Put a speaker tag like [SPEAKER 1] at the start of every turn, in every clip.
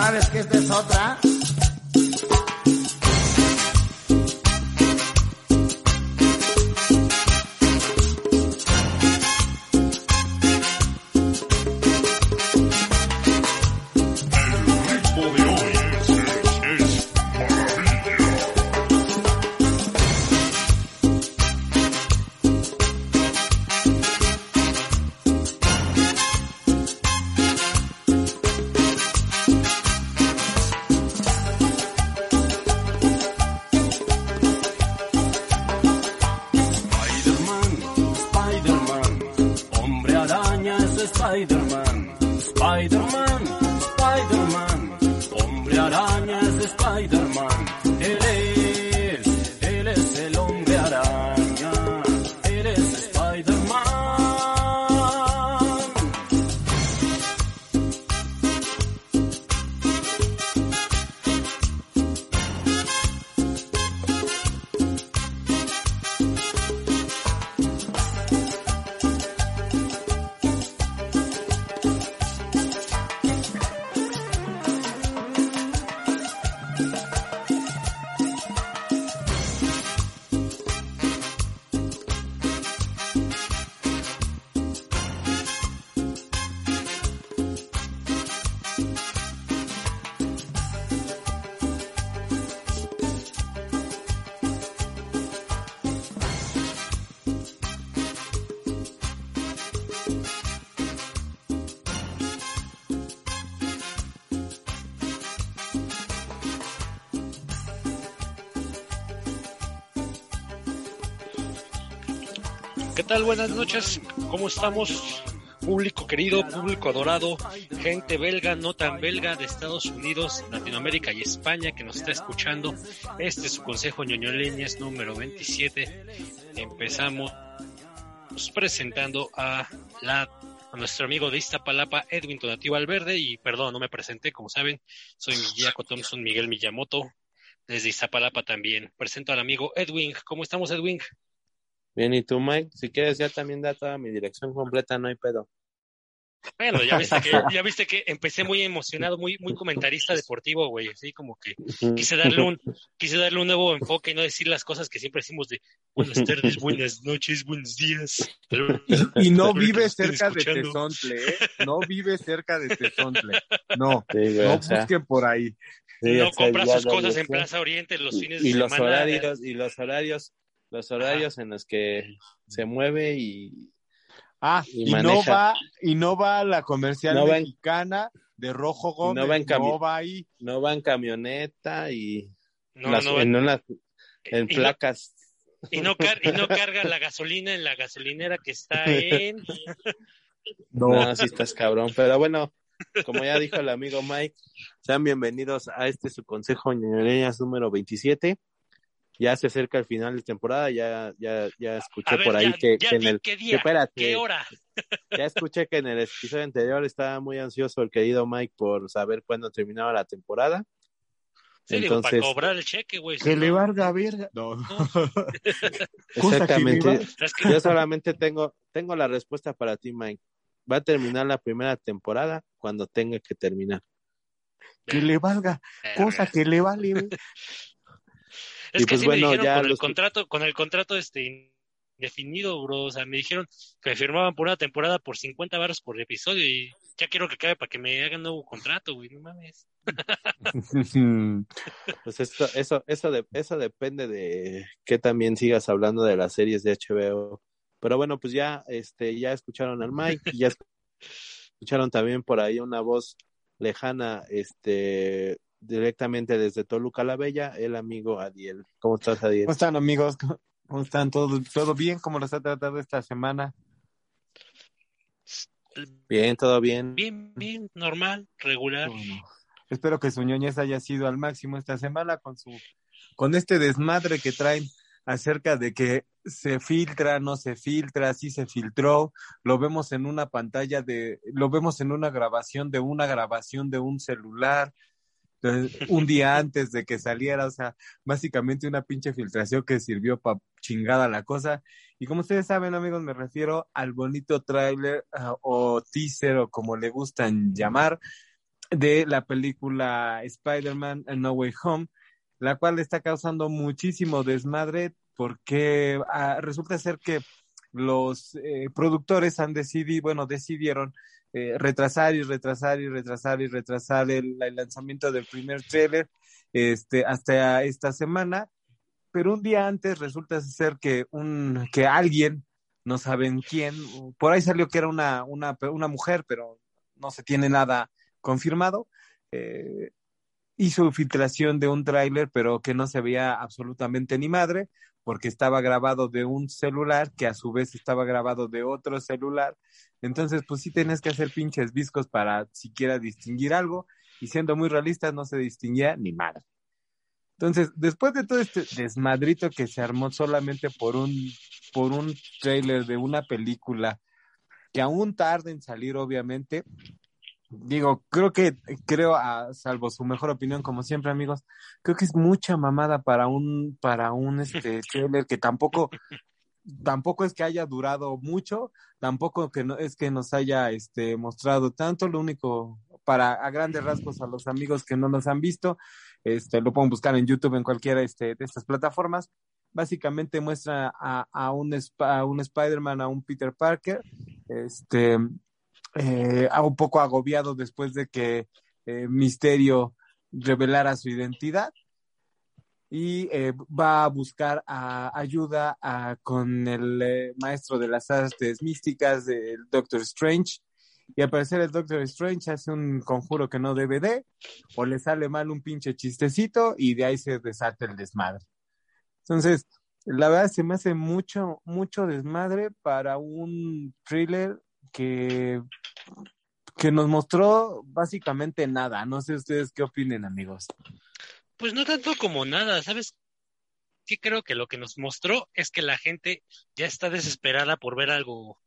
[SPEAKER 1] sabes que esta es otra.
[SPEAKER 2] Buenas noches, ¿cómo estamos? Público querido, público adorado, gente belga, no tan belga de Estados Unidos, Latinoamérica y España que nos está escuchando. Este es su consejo ñoñoleñas número 27. Empezamos presentando a la a nuestro amigo de Iztapalapa, Edwin Donativo Alverde, y perdón, no me presenté, como saben, soy Miyako Thompson Miguel Miyamoto, desde Iztapalapa también. Presento al amigo Edwin. ¿Cómo estamos, Edwin?
[SPEAKER 3] Bien, ¿y tú, Mike? Si quieres, ya también da toda mi dirección completa, no hay pedo.
[SPEAKER 2] Bueno, ya viste que, ya viste que empecé muy emocionado, muy, muy comentarista deportivo, güey, así como que quise darle un, quise darle un nuevo enfoque y no decir las cosas que siempre decimos de buenas tardes, buenas noches, buenos días.
[SPEAKER 4] y, no vive cerca de Tezontle, ¿eh? No vive cerca de Tezontle. No, no busquen por ahí.
[SPEAKER 2] no compra sus cosas en Plaza Oriente los fines de
[SPEAKER 3] y
[SPEAKER 2] semana.
[SPEAKER 3] Los horarios, y los horarios los horarios en los que se mueve y
[SPEAKER 4] ah y, no va y no va la comercial mexicana de Rojo Gómez
[SPEAKER 3] no va en,
[SPEAKER 4] no va ahí.
[SPEAKER 3] no va en camioneta y en en placas.
[SPEAKER 2] y no y no carga la gasolina en la gasolinera que está en
[SPEAKER 3] no, así estás cabrón pero bueno como ya dijo el amigo Mike sean bienvenidos a este su consejo ñoñoreñas número 27 ya se acerca el final de temporada, ya, ya, ya escuché por ahí que, en el
[SPEAKER 2] ¿qué, día, ¿qué hora?
[SPEAKER 3] ya escuché que en el episodio anterior estaba muy ansioso el querido Mike por saber cuándo terminaba la temporada.
[SPEAKER 2] Sí, Entonces, digo, para cobrar el cheque, güey.
[SPEAKER 4] Que le valga verga. No.
[SPEAKER 3] Exactamente. Yo solamente tengo, tengo la respuesta para ti, Mike. Va a terminar la primera temporada cuando tenga que terminar.
[SPEAKER 4] Que le valga, cosa que le vale.
[SPEAKER 2] Es que pues, me dijeron con el contrato, con el contrato este indefinido, bro. O sea, me dijeron que me firmaban por una temporada por 50 barros por episodio y ya quiero que acabe para que me hagan nuevo contrato, güey. No mames.
[SPEAKER 3] pues esto, eso, eso, de, eso depende de que también sigas hablando de las series de HBO. Pero bueno, pues ya, este, ya escucharon al Mike, ya escucharon también por ahí una voz lejana, este, directamente desde Toluca la Bella, el amigo Adiel. ¿Cómo estás, Adiel?
[SPEAKER 4] ¿Cómo están, amigos? ¿Cómo están? ¿Todo, todo bien? ¿Cómo los ha tratado esta semana?
[SPEAKER 3] Bien, todo bien.
[SPEAKER 2] Bien, bien, normal, regular.
[SPEAKER 4] Espero que su ñoñez haya sido al máximo esta semana con su con este desmadre que traen acerca de que se filtra, no se filtra, sí se filtró, lo vemos en una pantalla de, lo vemos en una grabación de una grabación de un celular, un día antes de que saliera, o sea, básicamente una pinche filtración que sirvió para chingada la cosa. Y como ustedes saben, amigos, me refiero al bonito tráiler ah, o teaser o como le gustan llamar de la película Spider-Man No Way Home, la cual está causando muchísimo desmadre porque ah, resulta ser que los eh, productores han decidido, bueno, decidieron eh, retrasar y retrasar y retrasar y retrasar el, lanzamiento del primer trailer este, hasta esta semana. Pero un día antes resulta ser que, un, que alguien, no saben quién, por ahí salió que era una, una, una mujer, pero no se tiene nada confirmado, eh, hizo filtración de un tráiler, pero que no se veía absolutamente ni madre, porque estaba grabado de un celular que a su vez estaba grabado de otro celular. Entonces, pues sí tenés que hacer pinches discos para siquiera distinguir algo, y siendo muy realistas, no se distinguía ni madre. Entonces, después de todo este desmadrito que se armó solamente por un, por un trailer de una película que aún tarda en salir, obviamente, digo, creo que, creo, a, salvo su mejor opinión, como siempre, amigos, creo que es mucha mamada para un, para un este trailer que tampoco, tampoco es que haya durado mucho, tampoco que no, es que nos haya este mostrado tanto, lo único, para a grandes rasgos a los amigos que no nos han visto, este, lo pueden buscar en YouTube, en cualquiera este, de estas plataformas. Básicamente muestra a, a un, a un Spider-Man, a un Peter Parker, este, eh, un poco agobiado después de que eh, Misterio revelara su identidad y eh, va a buscar ayuda con el eh, maestro de las artes místicas, el Doctor Strange. Y al parecer el Doctor Strange hace un conjuro que no debe de, o le sale mal un pinche chistecito y de ahí se desata el desmadre. Entonces, la verdad se me hace mucho, mucho desmadre para un thriller que, que nos mostró básicamente nada. No sé ustedes qué opinen, amigos.
[SPEAKER 2] Pues no tanto como nada, ¿sabes? Sí creo que lo que nos mostró es que la gente ya está desesperada por ver algo,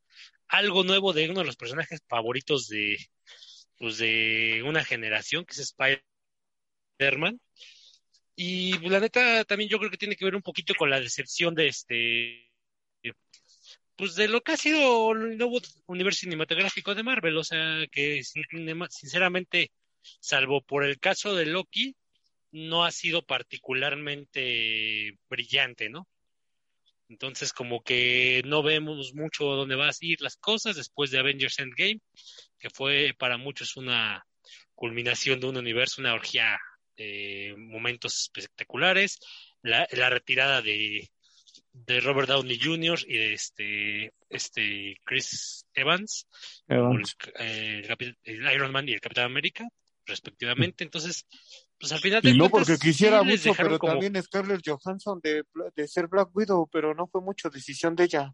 [SPEAKER 2] algo nuevo de uno de los personajes favoritos de, pues de una generación, que es Spider-Man. Y la neta también yo creo que tiene que ver un poquito con la decepción de este pues de lo que ha sido el nuevo universo cinematográfico de Marvel, o sea que sinceramente, salvo por el caso de Loki, no ha sido particularmente brillante, ¿no? Entonces como que no vemos mucho dónde van a ir las cosas después de Avengers Endgame, que fue para muchos una culminación de un universo, una orgía de momentos espectaculares, la, la retirada de de Robert Downey Jr. y de este, este Chris Evans, El, Iron Man y el Capitán América, respectivamente. Entonces, pues al final
[SPEAKER 4] de Y no porque quisiera mucho, pero también Scarlett Johansson de, de ser Black Widow, pero no fue mucho decisión de ella.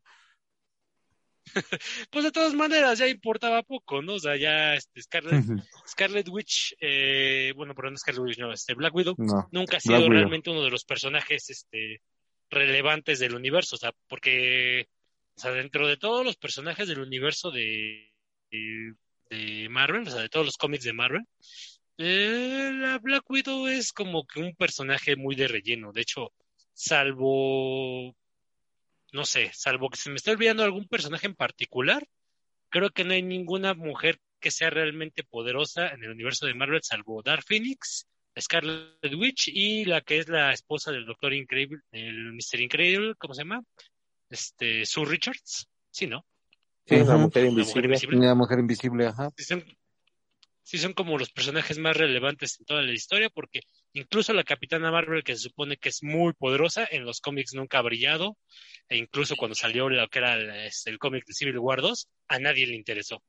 [SPEAKER 2] pues de todas maneras ya importaba poco, ¿no? O sea, ya este, Scarlet, Scarlet Witch, eh, bueno, perdón, Scarlet Witch, no, este Black Widow, nunca ha sido realmente uno de los personajes este, relevantes del universo, o sea, porque, dentro de todos los personajes del universo de, de, Marvel, o sea, de todos los cómics de Marvel, eh, la Black Widow es como que un personaje muy de relleno. De hecho, salvo, no sé, salvo que se me esté olvidando algún personaje en particular, creo que no hay ninguna mujer que sea realmente poderosa en el universo de Marvel, salvo Dark Phoenix Scarlet Witch y la que es la esposa del Doctor Increíble, el Mister Increíble, ¿cómo se llama? Este, Sue Richards, sí, ¿no?
[SPEAKER 3] Sí, la, mujer invisible.
[SPEAKER 4] la mujer invisible. ajá.
[SPEAKER 2] Sí son, como los personajes más relevantes en toda la historia, porque incluso la Capitana Marvel, que se supone que es muy poderosa, en los cómics nunca ha brillado, e incluso cuando salió lo que era el, este, el cómic de Civil War 2, a nadie le interesó.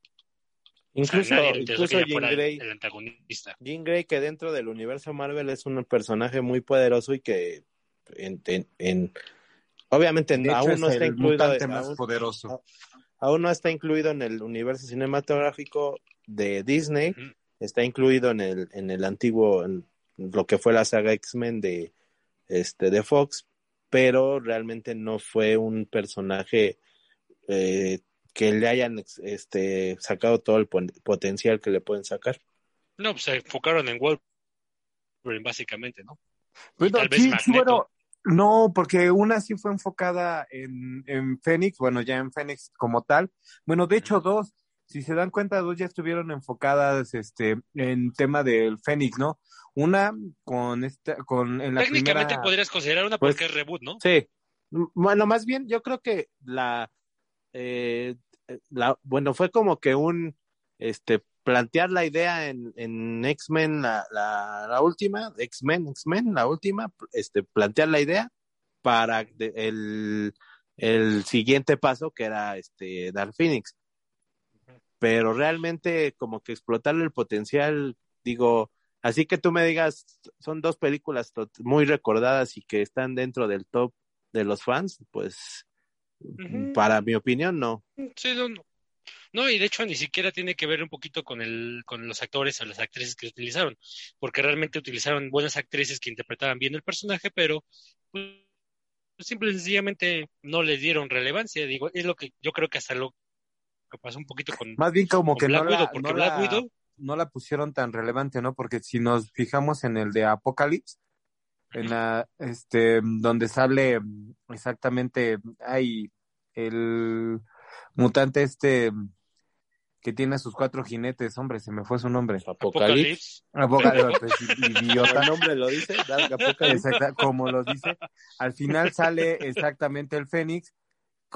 [SPEAKER 3] Incluso, incluso Jean Grey, el, antagonista. Jean Grey, que dentro del universo Marvel es un personaje muy poderoso y que en, en, obviamente aún no está incluido
[SPEAKER 4] más poderoso.
[SPEAKER 3] Aún no está incluido en el universo cinematográfico de Disney, está incluido en el en el antiguo en lo que fue la saga X-Men de este de Fox, pero realmente no fue un personaje eh, que le hayan este, sacado todo el potencial que le pueden sacar.
[SPEAKER 2] No, pues se enfocaron en Wolverine básicamente, ¿no?
[SPEAKER 4] Bueno, sí, bueno, no, porque una sí fue enfocada en, en Fénix, bueno, ya en Fénix como tal. Bueno, de hecho dos, si se dan cuenta, dos ya estuvieron enfocadas este, en tema del Fénix, ¿no? Una con esta, con en la
[SPEAKER 2] Técnicamente
[SPEAKER 4] primera...
[SPEAKER 2] podrías considerar una
[SPEAKER 3] Pues,
[SPEAKER 2] porque es reboot, ¿no?
[SPEAKER 3] Sí. Bueno, más bien yo creo que la, eh, la bueno, fue como que un, este, plantear la idea en, en X-Men, la, la, la última, X-Men, X-Men, la última, este, plantear la idea para de- el, el siguiente paso que era este Dark Phoenix. Pero realmente como que explotarle el potencial, digo, así que tú me digas, son dos películas muy recordadas y que están dentro del top de los fans, pues Para mi opinión no.
[SPEAKER 2] Sí, no, no. No, y de hecho ni siquiera tiene que ver un poquito con el, con los actores o las actrices que utilizaron, porque realmente utilizaron buenas actrices que interpretaban bien el personaje, pero pues, simple y sencillamente no les dieron relevancia. Digo, es lo que yo creo que hasta lo que pasó un poquito con,
[SPEAKER 4] Más bien como que
[SPEAKER 2] Black
[SPEAKER 4] no
[SPEAKER 2] Widow,
[SPEAKER 4] la,
[SPEAKER 2] porque
[SPEAKER 4] no,
[SPEAKER 2] Black
[SPEAKER 4] la,
[SPEAKER 2] Widow,
[SPEAKER 4] no la pusieron tan relevante, ¿no? Porque si nos fijamos en el de Apocalypse, en la, este, donde sale exactamente, hay el mutante este que tiene a sus cuatro jinetes, hombre, se me fue su nombre.
[SPEAKER 3] Apocalipsis.
[SPEAKER 2] Apocalipsis,
[SPEAKER 4] Apocalipsis, idiota.
[SPEAKER 3] El nombre lo dice,
[SPEAKER 4] como lo dice, al final sale exactamente el Fénix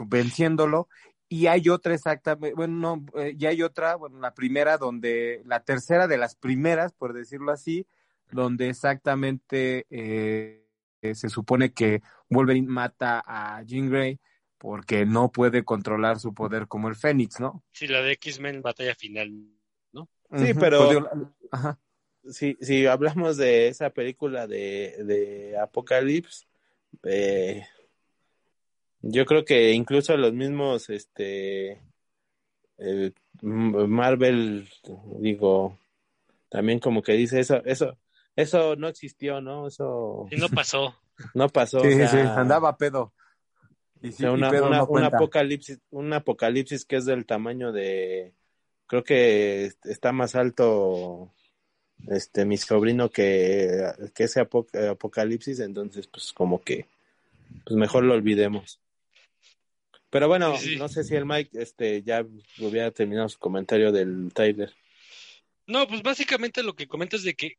[SPEAKER 4] venciéndolo y hay otra exactamente, bueno, no, eh, y hay otra, bueno, la primera donde, la tercera de las primeras, por decirlo así, donde exactamente eh, se supone que Wolverine mata a Jean Grey porque no puede controlar su poder como el Fénix, ¿no?
[SPEAKER 2] sí, la de X-Men batalla final.
[SPEAKER 3] Sí,
[SPEAKER 4] Ujú,
[SPEAKER 3] pero-
[SPEAKER 4] pues digo, la- ajá.
[SPEAKER 3] Si, si hablamos de esa película de, de Apocalypse, eh, yo creo que incluso los mismos, este, el Marvel, digo, también como que dice eso, eso, eso no existió, ¿no? Eso
[SPEAKER 2] Y no pasó.
[SPEAKER 3] no pasó.
[SPEAKER 4] Sí,
[SPEAKER 3] o sea,
[SPEAKER 4] sí, andaba pedo. Y
[SPEAKER 3] o
[SPEAKER 4] sí,
[SPEAKER 3] sea,
[SPEAKER 4] y
[SPEAKER 3] una,
[SPEAKER 4] pedo
[SPEAKER 3] una-
[SPEAKER 4] no
[SPEAKER 3] un
[SPEAKER 4] cuenta.
[SPEAKER 3] apocalipsis, un apocalipsis que es del tamaño de, creo que está más alto, este, mi sobrino que, que ese apo- apocalipsis, entonces, pues, como que, pues, mejor lo olvidemos. Pero bueno,
[SPEAKER 2] Sí, sí.
[SPEAKER 3] no sé si el Mike, este, ya hubiera terminado su comentario del Tyler.
[SPEAKER 2] No, pues básicamente lo que comentas de que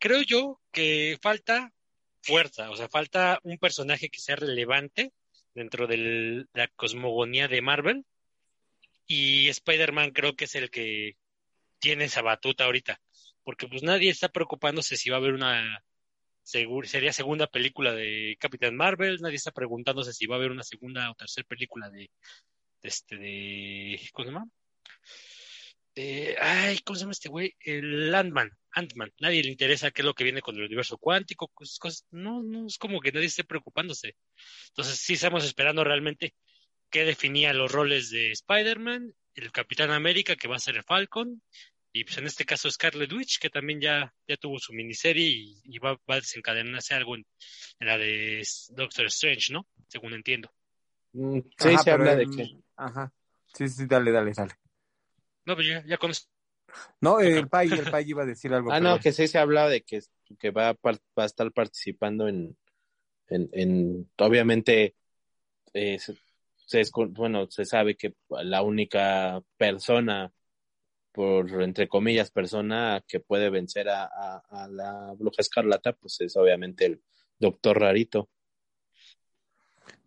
[SPEAKER 2] creo yo que falta fuerza, o sea, falta un personaje que sea relevante dentro de la cosmogonía de Marvel y Spider-Man creo que es el que tiene esa batuta ahorita, porque pues nadie está preocupándose si va a haber una sería segunda película de Capitán Marvel, nadie está preguntándose si va a haber una segunda o tercera película de, de este de ¿cómo se llama? Eh, ay, ¿cómo se llama este güey? El Ant-Man, Ant-Man. Nadie le interesa qué es lo que viene con el universo cuántico, cosas, cosas. No, no, es como que nadie esté preocupándose. Entonces, sí estamos esperando realmente qué definía los roles de Spider-Man, el Capitán América, que va a ser el Falcon, y pues en este caso Scarlet Witch, que también ya, ya tuvo su miniserie y, y va, va a desencadenarse algo en, en la de Doctor Strange, ¿no? Según entiendo.
[SPEAKER 3] Mm, Sí,
[SPEAKER 4] Ajá,
[SPEAKER 3] se habla de que,
[SPEAKER 4] Ajá. Sí, sí, dale, dale, dale.
[SPEAKER 2] No, pues ya, ya con.
[SPEAKER 4] No, el Pai, el Pai iba a decir algo.
[SPEAKER 3] ah, no, que sí se hablaba de que, que va, a par- va a estar participando en, en, en obviamente, eh, se, bueno, se sabe que la única persona, por entre comillas, persona que puede vencer a, a, a la bruja escarlata, pues es obviamente el doctor Rarito.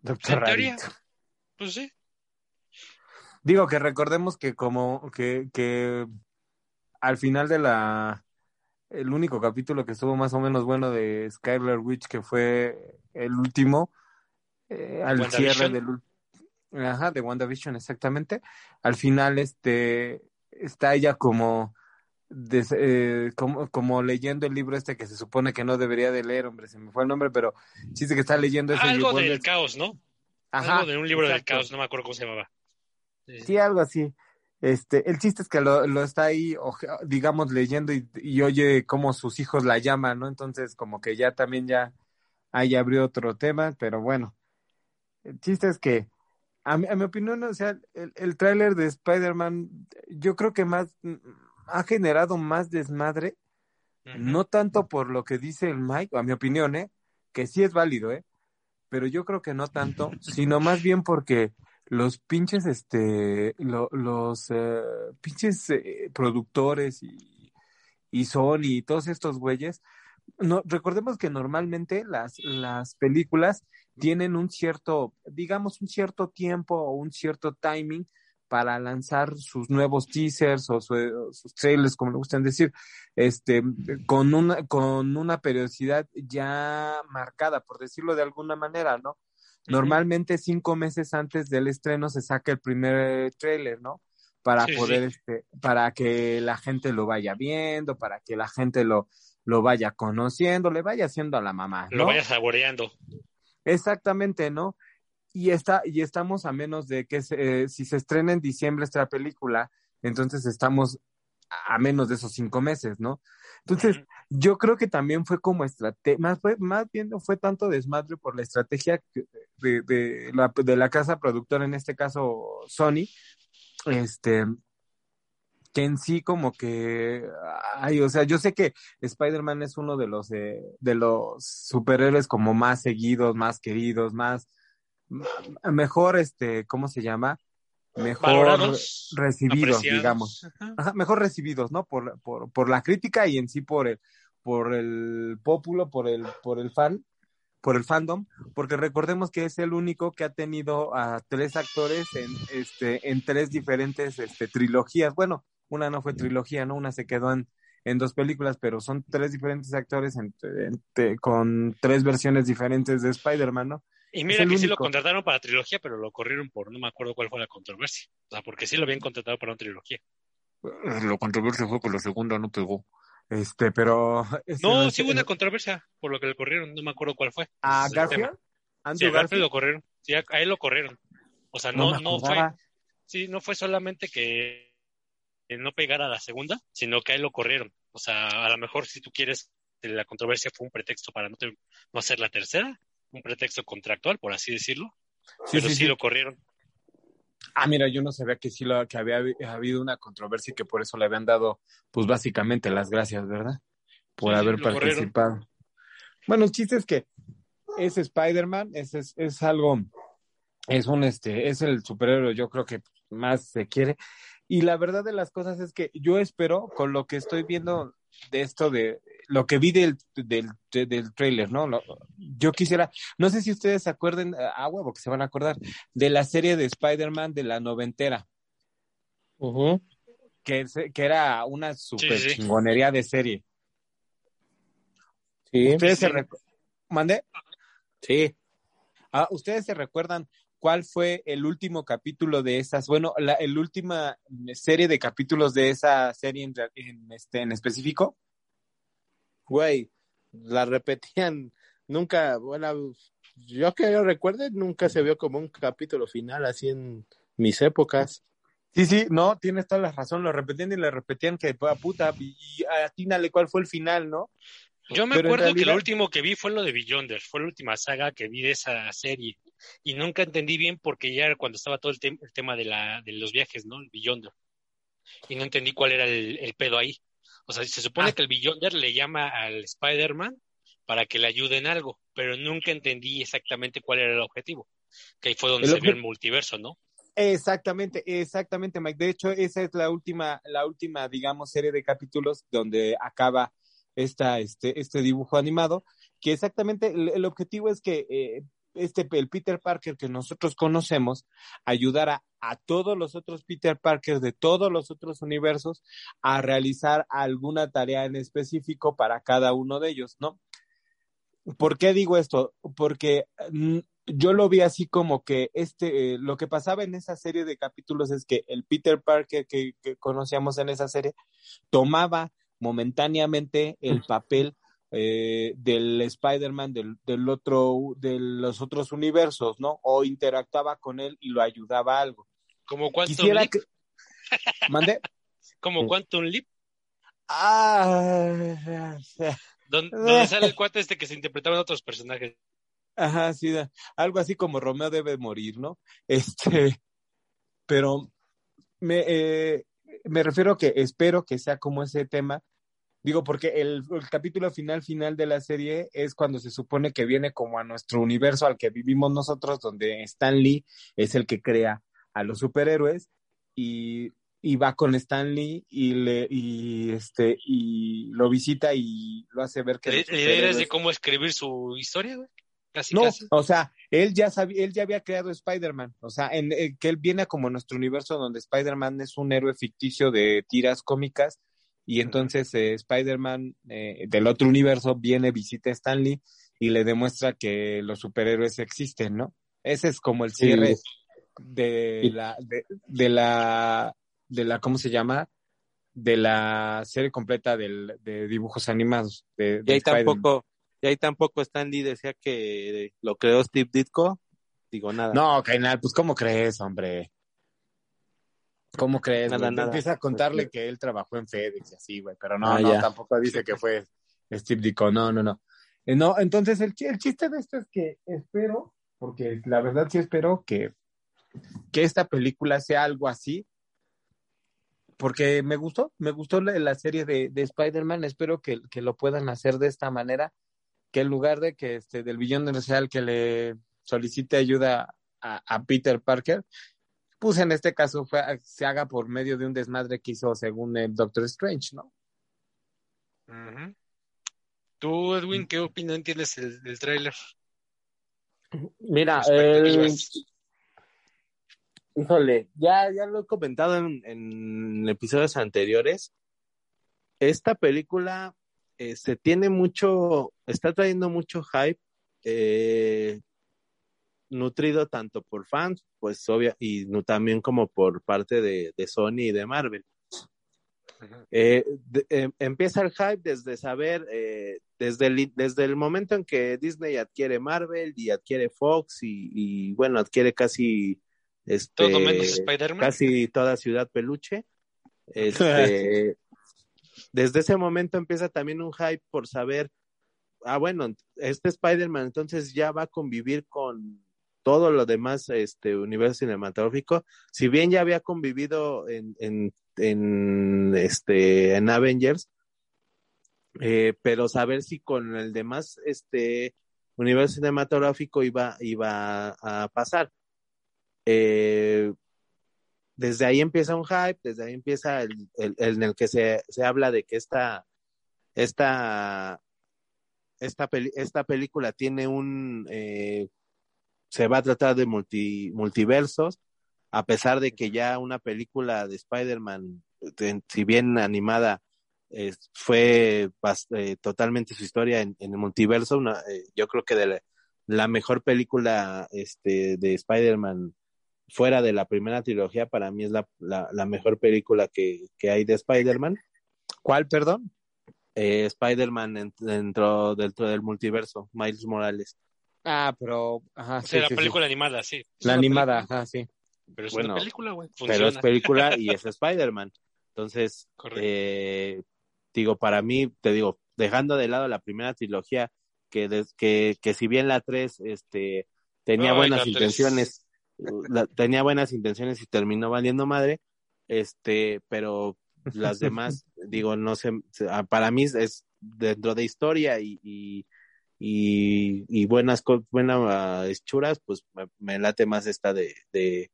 [SPEAKER 4] Doctor
[SPEAKER 2] En teoría.
[SPEAKER 4] Rarito.
[SPEAKER 2] Pues sí.
[SPEAKER 4] Digo que recordemos que como que, que al final de la el único capítulo que estuvo más o menos bueno de Skylar Witch que fue el último eh, al cierre del ajá de WandaVision exactamente al final este está ella como des- eh, como, como leyendo el libro este que se supone que no debería de leer, hombre, se me fue el nombre, pero chiste que está leyendo ese
[SPEAKER 2] Algo
[SPEAKER 4] libro
[SPEAKER 2] del caos, ¿no?
[SPEAKER 4] Ajá,
[SPEAKER 2] Algo de un libro del caos, no me acuerdo cómo se llamaba. Sí,
[SPEAKER 4] Sí, algo así. Este, el chiste es que lo, lo está ahí, oje- digamos, leyendo y, y oye cómo sus hijos la llaman, ¿no? Entonces, como que ya también ya ahí abrió otro tema, pero bueno. El chiste es que, a mi, a mi opinión, o sea, el, el tráiler de Spider-Man, yo creo que más, mm, ha generado más desmadre, no tanto por lo que dice el Mike, a mi opinión, ¿eh? Que sí es válido, ¿eh? Pero yo creo que no tanto, sino más bien porque los pinches, este, lo- los eh, pinches eh, productores y, y Sony y todos estos güeyes, no, recordemos que normalmente las, las películas tienen un cierto, digamos, un cierto tiempo o un cierto timing para lanzar sus nuevos teasers o, sus trailers, como le gustan decir, este, con una, con una periodicidad ya marcada, por decirlo de alguna manera, ¿no? Normalmente cinco meses antes del estreno se saca el primer trailer, ¿no? Para poder, este, para que la gente lo vaya viendo, para que la gente lo, lo vaya conociendo, le vaya haciendo a la mamá.
[SPEAKER 2] Lo vaya saboreando.
[SPEAKER 4] Exactamente, ¿no? Y, está, y estamos a menos de que eh, si se estrena en diciembre esta película, entonces estamos a menos de esos cinco meses, ¿no? Entonces, yo creo que también fue como estrategia, más, más bien no fue tanto desmadre por la estrategia de, de, la, de la casa productora, en este caso Sony, este, que en sí como que, ay, o sea, yo sé que Spider-Man es uno de los, de los superhéroes como más seguidos, más queridos, más, mejor, este, ¿cómo se llama? Mejor recibidos, digamos. mejor recibidos, ¿no? Por, por, por la crítica y en sí por el, por el pópulo, por el, por el fan, por el fandom, porque recordemos que es el único que ha tenido a tres actores en, este, en tres diferentes este, trilogías. Bueno, una no fue trilogía, ¿no? Una se quedó en, en dos películas, pero son tres diferentes actores con tres versiones diferentes de Spider-Man, ¿no?
[SPEAKER 2] Y mira que sí lo contrataron para trilogía, pero lo corrieron por, no me acuerdo cuál fue la controversia. O sea, porque sí lo habían contratado para una trilogía.
[SPEAKER 4] La controversia fue que la segunda no pegó. Este, pero.
[SPEAKER 2] no, sí hubo una controversia por lo que le corrieron, no me acuerdo cuál fue.
[SPEAKER 4] ¿A Garfield?
[SPEAKER 2] Sí, a Garfield lo corrieron. Sí, a, él lo corrieron. O sea, no, no fue. Sí, no fue solamente que no pegara a la segunda, sino que a él lo corrieron. O sea, a lo mejor si tú quieres, la controversia fue un pretexto para no, no hacer la tercera, un pretexto contractual, por así decirlo. Sí, pero sí, lo corrieron.
[SPEAKER 4] Ah, mira, yo no sabía que sí lo, que había habido una controversia y que por eso le habían dado, pues básicamente las gracias, ¿verdad? Por haber participado. Bueno, el chiste es que ese Spider-Man, es, es, es algo, es un, este, es el superhéroe, yo creo que más se quiere. Y la verdad de las cosas es que yo espero, con lo que estoy viendo de esto, de lo que vi del, del, del trailer, ¿no? yo quisiera, no sé si ustedes se acuerden, a ah, huevo que se van a acordar, de la serie de Spider-Man de la noventera. que, que era una super chingonería de serie. Sí. ¿Ustedes se ¿Mande?
[SPEAKER 3] Sí.
[SPEAKER 4] Ah, ¿Ustedes se recuerdan cuál fue el último capítulo de esas, bueno, la el última serie de capítulos de esa serie en, este, en específico?
[SPEAKER 3] Güey, la repetían, nunca, bueno, yo que yo recuerde, nunca se vio como un capítulo final así en mis épocas.
[SPEAKER 4] Sí, sí, no, tienes toda la razón, lo repetían y le repetían que puta, y atínale cuál fue el final, ¿no?
[SPEAKER 2] Yo me acuerdo que lo último que vi fue lo de Beyonder, fue la última saga que vi de esa serie y nunca entendí bien porque ya era cuando estaba todo el, tema de, la, de los viajes, ¿no? El Beyonder. Y no entendí cuál era el, pedo ahí. O sea, se supone ah. que el Beyonder le llama al Spider-Man para que le ayude en algo, pero nunca entendí exactamente cuál era el objetivo. Que ahí fue donde se vio el multiverso, ¿no?
[SPEAKER 4] Exactamente, exactamente, Mike. De hecho, esa es la última, la última, digamos, serie de capítulos donde acaba esta, este, este dibujo animado, que exactamente el, objetivo es que eh, este, el Peter Parker que nosotros conocemos ayudara a todos los otros Peter Parker de todos los otros universos a realizar alguna tarea en específico para cada uno de ellos, ¿no? ¿Por qué digo esto? Porque mm, yo lo vi así como que este, eh, lo que pasaba en esa serie de capítulos es que el Peter Parker que, que conocíamos en esa serie tomaba momentáneamente el papel eh, del Spider-Man del, del, otro, de los otros universos, ¿no? O interactuaba con él y lo ayudaba a algo.
[SPEAKER 2] ¿Como Quantum Leap? Que...
[SPEAKER 4] ¿Mande?
[SPEAKER 2] ¿Como Quantum Leap?
[SPEAKER 4] Ah...
[SPEAKER 2] donde, sale el cuate este que se interpretaban otros personajes.
[SPEAKER 4] Ajá, sí, algo así como Romeo debe morir, ¿no? Este, pero me, eh, me refiero a que espero que sea como ese tema Digo, porque el, capítulo final final de la serie es cuando se supone que viene como a nuestro universo al que vivimos nosotros, donde Stan Lee es el que crea a los superhéroes y y va con Stanley y le y este y lo visita y lo hace ver que
[SPEAKER 2] la idea de cómo escribir su historia, güey. Casi,
[SPEAKER 4] no,
[SPEAKER 2] casi.
[SPEAKER 4] o sea, él ya sabía, él ya había creado Spider-Man, o sea, en, en, que él viene como nuestro universo donde Spider-Man es un héroe ficticio de tiras cómicas y entonces eh, Spider-Man eh, del otro universo viene, visita a Stanley y le demuestra que los superhéroes existen, ¿no? Ese es como el cierre sí. de, la, de, de, la de la, ¿cómo se llama? De la serie completa del, de dibujos animados. De,
[SPEAKER 3] y ahí tampoco, y ahí tampoco Stan Lee decía que lo creó Steve Ditko. Digo, nada.
[SPEAKER 4] No, Kainal, pues ¿cómo crees, hombre? ¿Cómo crees?
[SPEAKER 3] Nada, nada.
[SPEAKER 4] Empieza a contarle que él trabajó en FedEx y así, güey, pero no, ah, no, ya. tampoco dice que fue Steve Ditko, no, no, no. Eh, no, entonces el, el chiste de esto es que espero, porque la verdad sí espero que, que esta película sea algo así, porque me gustó, me gustó la, la serie de, de Spider-Man, espero que, que, lo puedan hacer de esta manera, que en lugar de que este, del billón inicial que le solicite ayuda a, a, Peter Parker, pues en este caso fue, se haga por medio de un desmadre que hizo según el Doctor Strange, ¿no?
[SPEAKER 2] Uh -huh. Tú, Edwin, ¿qué opinión tienes del, del tráiler?
[SPEAKER 3] Mira, eh, Híjole, ya, ya lo he comentado en, en episodios anteriores. Esta película este, tiene mucho, está trayendo mucho hype, eh, nutrido tanto por fans, pues obvia, y no, también como por parte de, de Sony y de Marvel. Eh, de, eh, empieza el hype desde saber, eh, desde, el, desde el momento en que Disney adquiere Marvel y adquiere Fox y, y bueno, adquiere casi este,
[SPEAKER 2] Todo menos Spider-Man.
[SPEAKER 3] Casi toda ciudad peluche. Este, desde ese momento empieza también un hype por saber, ah, bueno, este Spider-Man entonces ya va a convivir con todo lo demás este universo cinematográfico. Si bien ya había convivido en, en, en este en Avengers, eh, pero saber si con el demás este universo cinematográfico iba, iba a pasar. Eh, desde ahí empieza un hype, desde ahí empieza el, el, en el que se, se, habla de que esta, esta, esta, peli, esta película tiene un, eh, se va a tratar de multi, multiversos, a pesar de que ya una película de Spider-Man, si bien animada, eh, fue eh, totalmente su historia en, en el multiverso, una, yo creo que de la, la mejor película este, de Spider-Man fuera de la primera trilogía, para mí es la, la, la mejor película que, que, hay de Spider-Man.
[SPEAKER 4] ¿Cuál, perdón?
[SPEAKER 3] Eh, Spider-Man dentro, dentro del multiverso, Miles Morales.
[SPEAKER 4] Ah, pero... Ajá,
[SPEAKER 2] sí, la sí, película sí. animada, sí.
[SPEAKER 4] La animada, película. ajá, sí.
[SPEAKER 2] Pero es
[SPEAKER 3] bueno,
[SPEAKER 2] una película, güey.
[SPEAKER 3] Pero es película y es Spider-Man. Entonces, eh, digo, para mí, te digo, dejando de lado la primera trilogía, que, des, que, que si bien la 3 este, tenía no, buenas intenciones, la, tenía buenas intenciones y terminó valiendo madre, este, pero las demás, digo, no sé, para mí es dentro de historia y, y, y, y buenas, buenas hechuras, pues me, late más esta de, de,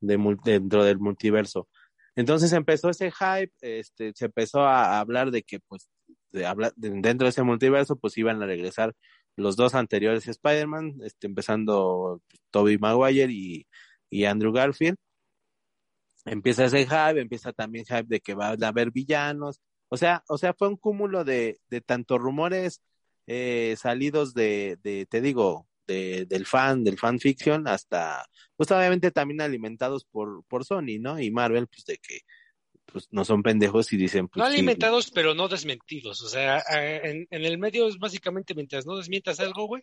[SPEAKER 3] de, dentro del multiverso. Entonces empezó ese hype, este, se empezó a hablar de que, pues, de hablar, de, dentro de ese multiverso, pues iban a regresar los dos anteriores Spider-Man, este, empezando Tobey Maguire y, y, Andrew Garfield. Empieza ese hype, empieza también hype de que va a haber villanos. O sea, o sea, fue un cúmulo de, de tanto rumores eh, salidos de, de, te digo, de, del fan, del fan fiction, hasta, pues obviamente también alimentados por, por Sony, ¿no? Y Marvel, pues de que pues no son pendejos y dicen pues,
[SPEAKER 2] no alimentados sí. pero no desmentidos o sea en, en, el medio es básicamente mientras no desmientas algo güey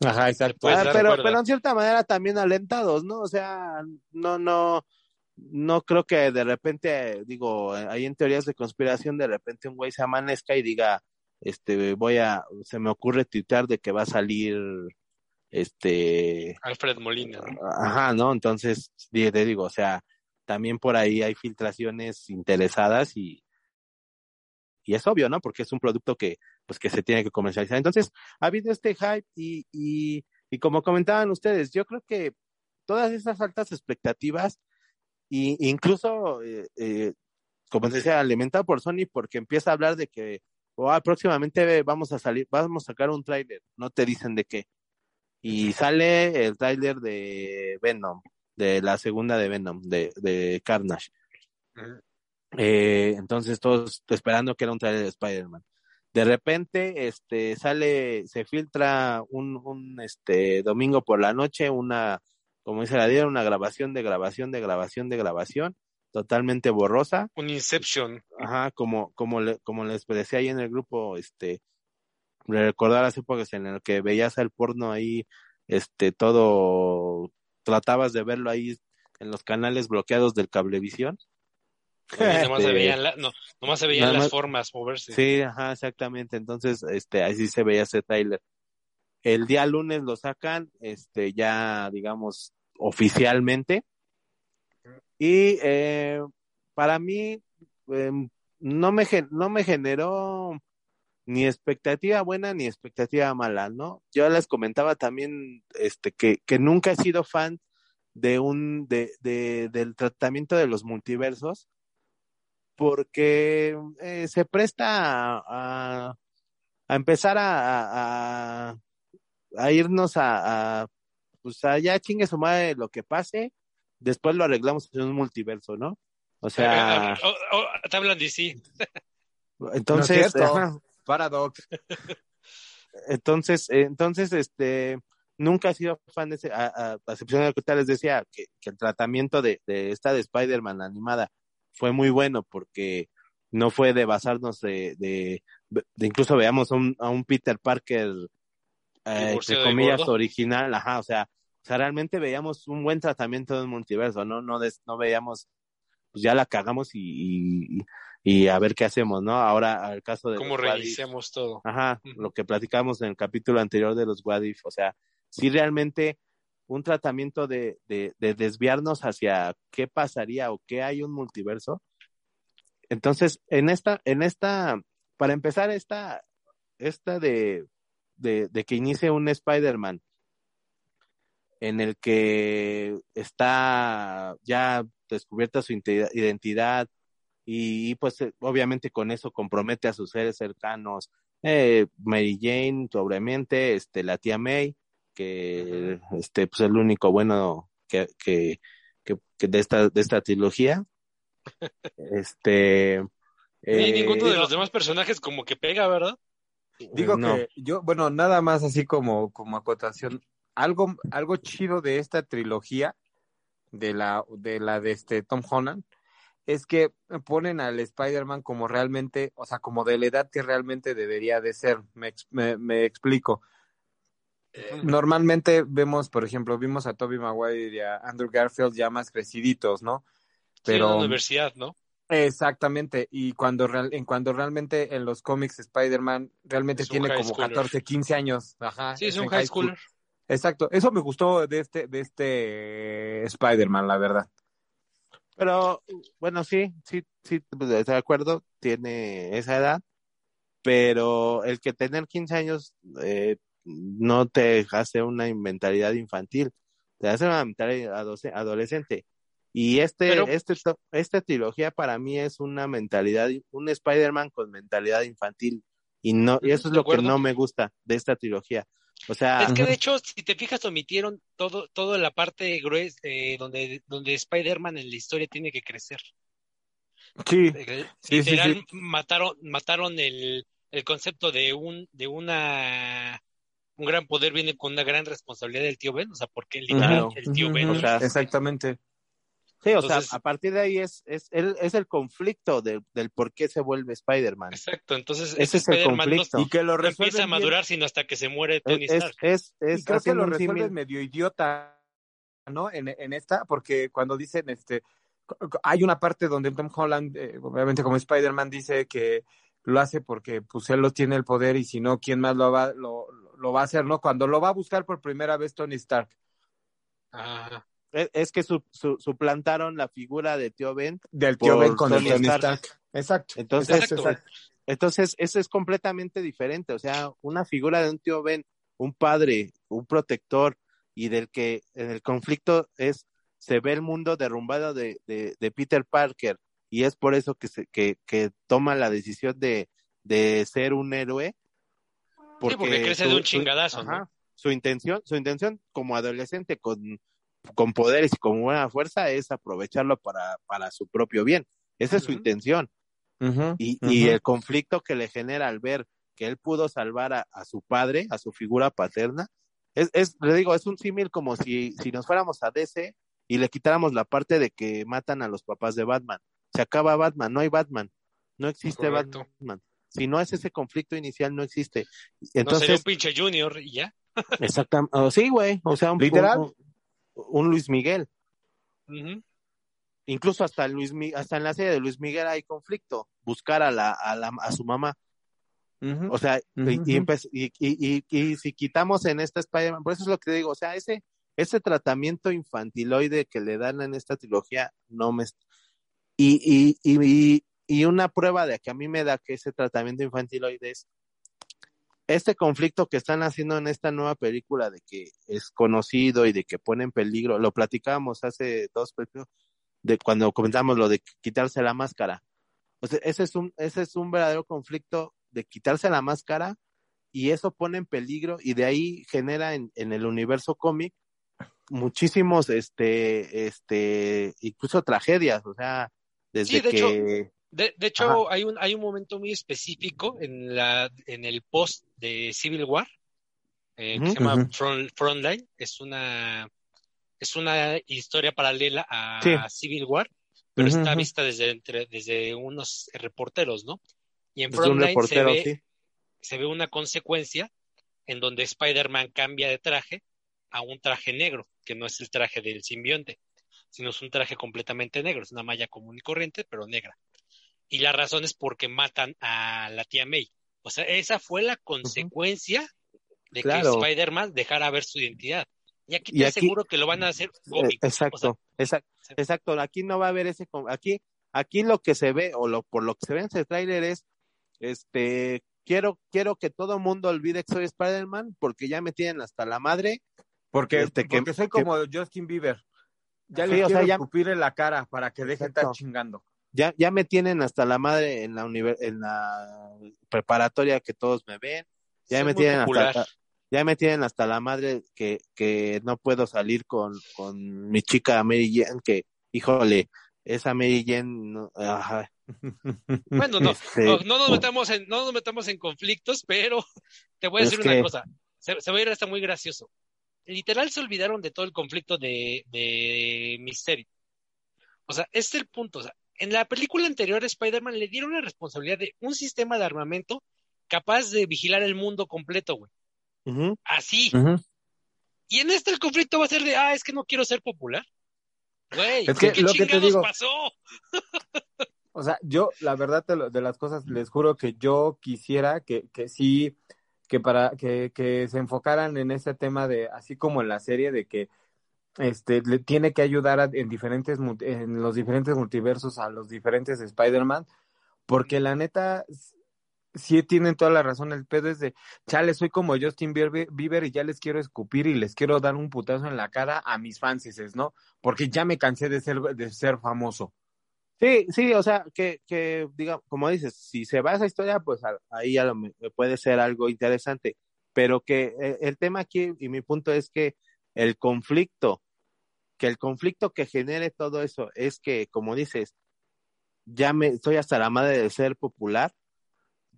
[SPEAKER 4] ajá exacto
[SPEAKER 3] ah, pero, pero en cierta manera también alentados no o sea no no no creo que de repente digo hay en teorías de conspiración de repente un güey se amanezca y diga este voy a se me ocurre tuitear de que va a salir este
[SPEAKER 2] Alfred Molina ¿no?
[SPEAKER 3] ajá no entonces te digo o sea también por ahí hay filtraciones interesadas y, y es obvio, ¿no? Porque es un producto que, pues, que se tiene que comercializar. Entonces, ha habido este hype y, y, y como comentaban ustedes, yo creo que todas esas altas expectativas y incluso, eh, eh, como decía, alimentado por Sony porque empieza a hablar de que oh, próximamente vamos a salir, vamos a sacar un tráiler, no te dicen de qué. Y sale el tráiler de Venom, de la segunda de Venom, de, de Carnage. Eh, entonces todos esperando que era un trailer de Spider-Man. De repente, este, sale, se filtra un, un, este, domingo por la noche una, como dice la dieron, una grabación de grabación de grabación de grabación, totalmente borrosa.
[SPEAKER 2] Un Inception.
[SPEAKER 3] Ajá, como, como, le, como les decía ahí en el grupo, este, recordar las épocas en las que veías el porno ahí, este, todo, tratabas de verlo ahí en los canales bloqueados del cablevisión.
[SPEAKER 2] nomás se veían, no, nomás se veían las formas moverse.
[SPEAKER 3] Sí, ajá, exactamente. Entonces, este, ahí sí se veía ese trailer. El día lunes lo sacan, este, ya, digamos, oficialmente. Y eh, para mí, eh, no, me, no me generó ni expectativa buena ni expectativa mala, ¿no? Yo les comentaba también este que, que nunca he sido fan de un de, de del tratamiento de los multiversos porque eh, se presta a, a, empezar a, a, irnos a, pues allá chingue su madre lo que pase, después lo arreglamos en un multiverso, ¿no? O sea...
[SPEAKER 2] Oh, oh, te hablan de sí.
[SPEAKER 3] Entonces...
[SPEAKER 4] No Paradox.
[SPEAKER 3] Entonces, entonces, este, nunca he sido fan de ese, a, a, a excepción de lo que usted les decía, que, que el tratamiento de, de esta de Spider-Man animada fue muy bueno porque no fue de basarnos de, de, de incluso veamos a un, a un Peter Parker, eh, entre comillas, original, ajá, o sea, o sea, realmente veíamos un buen tratamiento del multiverso, ¿no? No, des, no veíamos, pues ya la cagamos y, y, y, a ver qué hacemos, ¿no? Ahora, al caso de...
[SPEAKER 2] ¿Cómo reiniciamos todo?
[SPEAKER 3] Ajá, lo que platicamos en el capítulo anterior de los Wadif, o sea, sí realmente un tratamiento de, de, de, desviarnos hacia qué pasaría o qué hay un multiverso. Entonces, en esta, en esta, para empezar, esta, esta de, de, de que inicie un Spider-Man en el que está ya descubierta su identidad y, y pues obviamente con eso compromete a sus seres cercanos, eh, Mary Jane, obviamente, este, la tía May, que este pues el único bueno que, que, que, que de esta de esta trilogía. Este
[SPEAKER 2] eh, y ninguno de los demás personajes como que pega verdad
[SPEAKER 4] digo no. que yo bueno nada más así como como acotación algo algo chido de esta trilogía de la de la de este Tom Holland es que ponen al Spider-Man como realmente, o sea, como de la edad que realmente debería de ser. Me, me, me explico normalmente vemos, por ejemplo, vimos a Toby Maguire y a Andrew Garfield ya más creciditos, ¿no?
[SPEAKER 2] Pero sí, en la universidad, ¿no?
[SPEAKER 4] Exactamente, y cuando, real, en cuando realmente en los cómics Spider-Man realmente tiene como schooler. 14, 15 años. Ajá,
[SPEAKER 2] sí, es, es un high schooler. School.
[SPEAKER 4] Exacto, eso me gustó de este, de este Spider-Man, la verdad.
[SPEAKER 3] Pero, bueno, sí, sí, sí, de acuerdo, tiene esa edad, pero el que tener 15 años eh, no te hace una mentalidad infantil, te hace una mentalidad adolescente. Y este, Pero, este, esta trilogía para mí es una mentalidad, un Spider-Man con mentalidad infantil. Y no, y eso es lo que no me gusta de esta trilogía. O sea,
[SPEAKER 2] es que de hecho, si te fijas, omitieron todo, todo la parte gruesa eh, donde, donde Spider-Man en la historia tiene que crecer.
[SPEAKER 4] Sí.
[SPEAKER 2] sí, Literal, sí, sí. mataron, mataron el, el concepto de un, de una un gran poder viene con una gran responsabilidad del tío Ben, o sea, porque literal, el tío Ben.
[SPEAKER 4] O sea, exactamente.
[SPEAKER 3] Sí, o entonces, sea, a partir de ahí es, es, el, es el conflicto de, del por qué se vuelve Spider-Man.
[SPEAKER 2] Exacto, entonces
[SPEAKER 3] ese es el conflicto.
[SPEAKER 2] No, y que lo no empieza a madurar bien. sino hasta que se muere Tony
[SPEAKER 3] es,
[SPEAKER 2] Stark.
[SPEAKER 3] Es, es,
[SPEAKER 4] y creo que lo resuelve medio idiota, ¿no? En, en esta, porque cuando dicen, este, hay una parte donde Tom Holland, eh, obviamente como Spider-Man, dice que lo hace porque pues él lo tiene el poder y si no, ¿quién más lo va, lo, lo va a hacer, ¿no? Cuando lo va a buscar por primera vez Tony Stark.
[SPEAKER 2] Ah.
[SPEAKER 3] Es que su, su, suplantaron la figura de tío Ben.
[SPEAKER 4] Del tío Ben con Tony, Tony Stark. Stark.
[SPEAKER 3] Exacto. Entonces, exacto. Exacto. entonces, eso es completamente diferente. O sea, una figura de un tío Ben, un padre, un protector, y del que en el conflicto es se ve el mundo derrumbado de, de, de Peter Parker y es por eso que, se, que, que toma la decisión de, de ser un héroe.
[SPEAKER 2] Porque, sí, porque crece su, de un chingadazo, su, ¿no?
[SPEAKER 3] Su intención, su intención como adolescente con, con poderes y con buena fuerza es aprovecharlo para, para su propio bien. Esa uh -huh. es su intención. Uh -huh, y, uh -huh. y, el conflicto que le genera al ver que él pudo salvar a, a su padre, a su figura paterna, es, es, le digo, es un símil como si, si nos fuéramos a DC y le quitáramos la parte de que matan a los papás de Batman. Se acaba Batman, no hay Batman, no existe Correcto. Batman. Si no es ese conflicto inicial, no existe. Entonces, no
[SPEAKER 2] sería un pinche Junior y ya.
[SPEAKER 3] Exactamente. Oh, sí, güey. O sea, un,
[SPEAKER 4] ¿Literal?
[SPEAKER 3] Un, un Luis Miguel. Uh -huh. Incluso hasta Luis hasta en la serie de Luis Miguel hay conflicto. Buscar a la, a, la, a su mamá. Uh -huh. O sea, uh -huh. y, y, y, y, si quitamos en esta Spider-Man, por eso es lo que digo, o sea, ese, ese tratamiento infantiloide que le dan en esta trilogía no me... Y, y, y, y una prueba de que a mí me da que ese tratamiento infantiloide es este conflicto que están haciendo en esta nueva película de que es conocido y de que pone en peligro, lo platicábamos hace dos películas, de cuando comentamos lo de quitarse la máscara. O sea, ese es un, ese es un verdadero conflicto de quitarse la máscara y eso pone en peligro y de ahí genera en, en el universo cómic muchísimos, este, este, incluso tragedias, o sea, desde
[SPEAKER 2] sí, de
[SPEAKER 3] que...
[SPEAKER 2] Hecho, de, de hecho hay un, hay un momento muy específico en, la, en el post de Civil War, eh, uh -huh, que se llama. Front, Frontline, es una, es una historia paralela a sí. Civil War, pero uh -huh. está vista desde, entre, desde unos reporteros, ¿no? Y en Frontline se, ve, sí. se ve una consecuencia en donde Spider-Man cambia de traje a un traje negro, que no es el traje del simbionte, sino es un traje completamente negro, es una malla común y corriente, pero negra. Y la razón es porque matan a la tía May. O sea, esa fue la consecuencia uh -huh. de claro. que Spider-Man dejara ver su identidad. Y aquí te y aquí, aseguro que lo van a hacer cómico.
[SPEAKER 3] Exacto, o sea, exacto, exacto. Aquí no va a haber ese, aquí, aquí lo que se ve, o lo, por lo que se ve en ese tráiler es, este, quiero, quiero que todo mundo olvide que soy Spider-Man porque ya me tienen hasta la madre
[SPEAKER 4] porque, este, porque que, soy como que, Justin Bieber. Ya sí, le quiero o sea, ya, en la cara para que deje de estar chingando.
[SPEAKER 3] Ya, ya me tienen hasta la madre en la, en la preparatoria que todos me ven. Ya Soy me tienen hasta, ya me tienen hasta la madre que, que no puedo salir con, con mi chica Mary Jane, que, híjole, esa Mary Jane, no, ajá.
[SPEAKER 2] Bueno, no, este, no, no, nos metamos en, no nos metamos en conflictos, pero te voy a decir una que... cosa, se, se va a ir hasta muy gracioso literal se olvidaron de todo el conflicto de, de Mysterio. O sea, este es el punto. O sea, en la película anterior Spider-Man le dieron la responsabilidad de un sistema de armamento capaz de vigilar el mundo completo, güey. Uh -huh. Así. Uh -huh. Y en este el conflicto va a ser de, ah, es que no quiero ser popular. Güey,
[SPEAKER 4] es que
[SPEAKER 2] ¿qué
[SPEAKER 4] lo que te digo,
[SPEAKER 2] pasó?
[SPEAKER 4] o sea, yo, la verdad de, de, las cosas, les juro que yo quisiera que, que sí que para que, que se enfocaran en ese tema de, así como en la serie, de que este le tiene que ayudar a, en diferentes en los diferentes multiversos a los diferentes Spider-Man, porque la neta sí tienen toda la razón, el pedo es de, chale, soy como Justin Bieber y ya les quiero escupir y les quiero dar un putazo en la cara a mis fans, ¿no? Porque ya me cansé de ser, de ser famoso.
[SPEAKER 3] Sí, sí, o sea, que, que diga, como dices, si se va a esa historia, pues ahí ya lo, puede ser algo interesante, pero que eh, el tema aquí y mi punto es que el conflicto, que el conflicto que genere todo eso es que, como dices, ya me estoy hasta la madre de ser popular,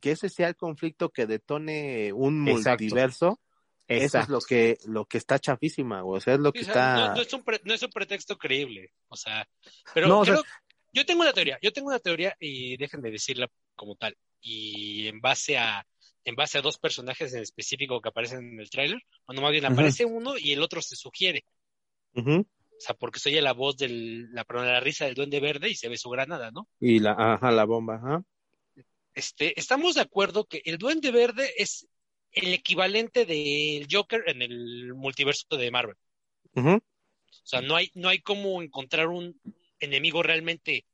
[SPEAKER 3] que ese sea el conflicto que detone un Exacto. multiverso. Exacto. Eso es lo que, lo que está chafísima, o sea, es lo que está.
[SPEAKER 2] No, no, es un pre, no, es un pretexto creíble, o sea, pero no, creo, o sea, yo tengo una teoría, yo tengo una teoría y dejen de decirla como tal. Y en base a en base a dos personajes en específico que aparecen en el tráiler, o más bien aparece uh -huh. uno y el otro se sugiere.
[SPEAKER 3] Uh -huh.
[SPEAKER 2] O sea, porque se oye la voz de la, la risa del duende verde y se ve su granada, ¿no?
[SPEAKER 3] Y la, ajá, la bomba, ajá.
[SPEAKER 2] Este, estamos de acuerdo que el duende verde es el equivalente del Joker en el multiverso de Marvel.
[SPEAKER 3] Uh -huh.
[SPEAKER 2] O sea, no hay, no hay como encontrar un, enemigo realmente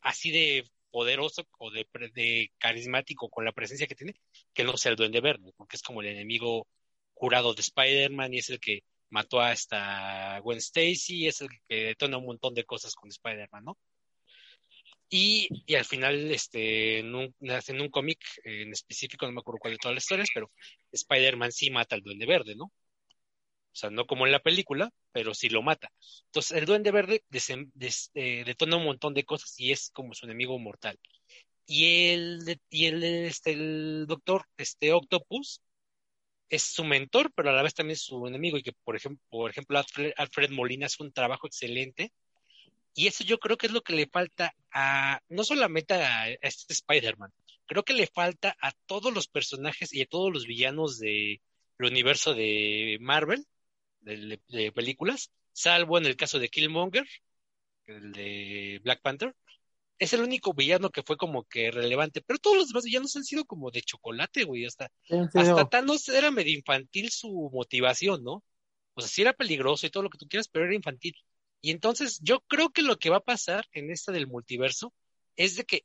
[SPEAKER 2] así de poderoso o de, de, carismático con la presencia que tiene, que no sea el Duende Verde, porque es como el enemigo jurado de Spider-Man y es el que mató a esta Gwen Stacy, es el que detona un montón de cosas con Spider-Man, ¿no? Y, y, al final, este, en un, en un cómic en específico, no me acuerdo cuál de todas las historias, pero Spider-Man sí mata al Duende Verde, ¿no? O sea, no como en la película, pero sí lo mata. Entonces, el Duende Verde eh, detona un montón de cosas y es como su enemigo mortal. Y el, y el, este, el doctor, este Octopus, es su mentor, pero a la vez también es su enemigo. Y que, por ejemplo, por ejemplo Alfred, Molina hace un trabajo excelente. Y eso yo creo que es lo que le falta a, no solamente a, este Spider-Man, creo que le falta a todos los personajes y a todos los villanos del universo de Marvel, de, películas, salvo en el caso de Killmonger, el de Black Panther. Es el único villano que fue como que relevante, pero todos los demás villanos han sido como de chocolate, güey. Hasta, hasta Thanos era medio infantil su motivación, ¿no? O sea, sí era peligroso y todo lo que tú quieras, pero era infantil. Y entonces yo creo que lo que va a pasar en esta del multiverso es de que,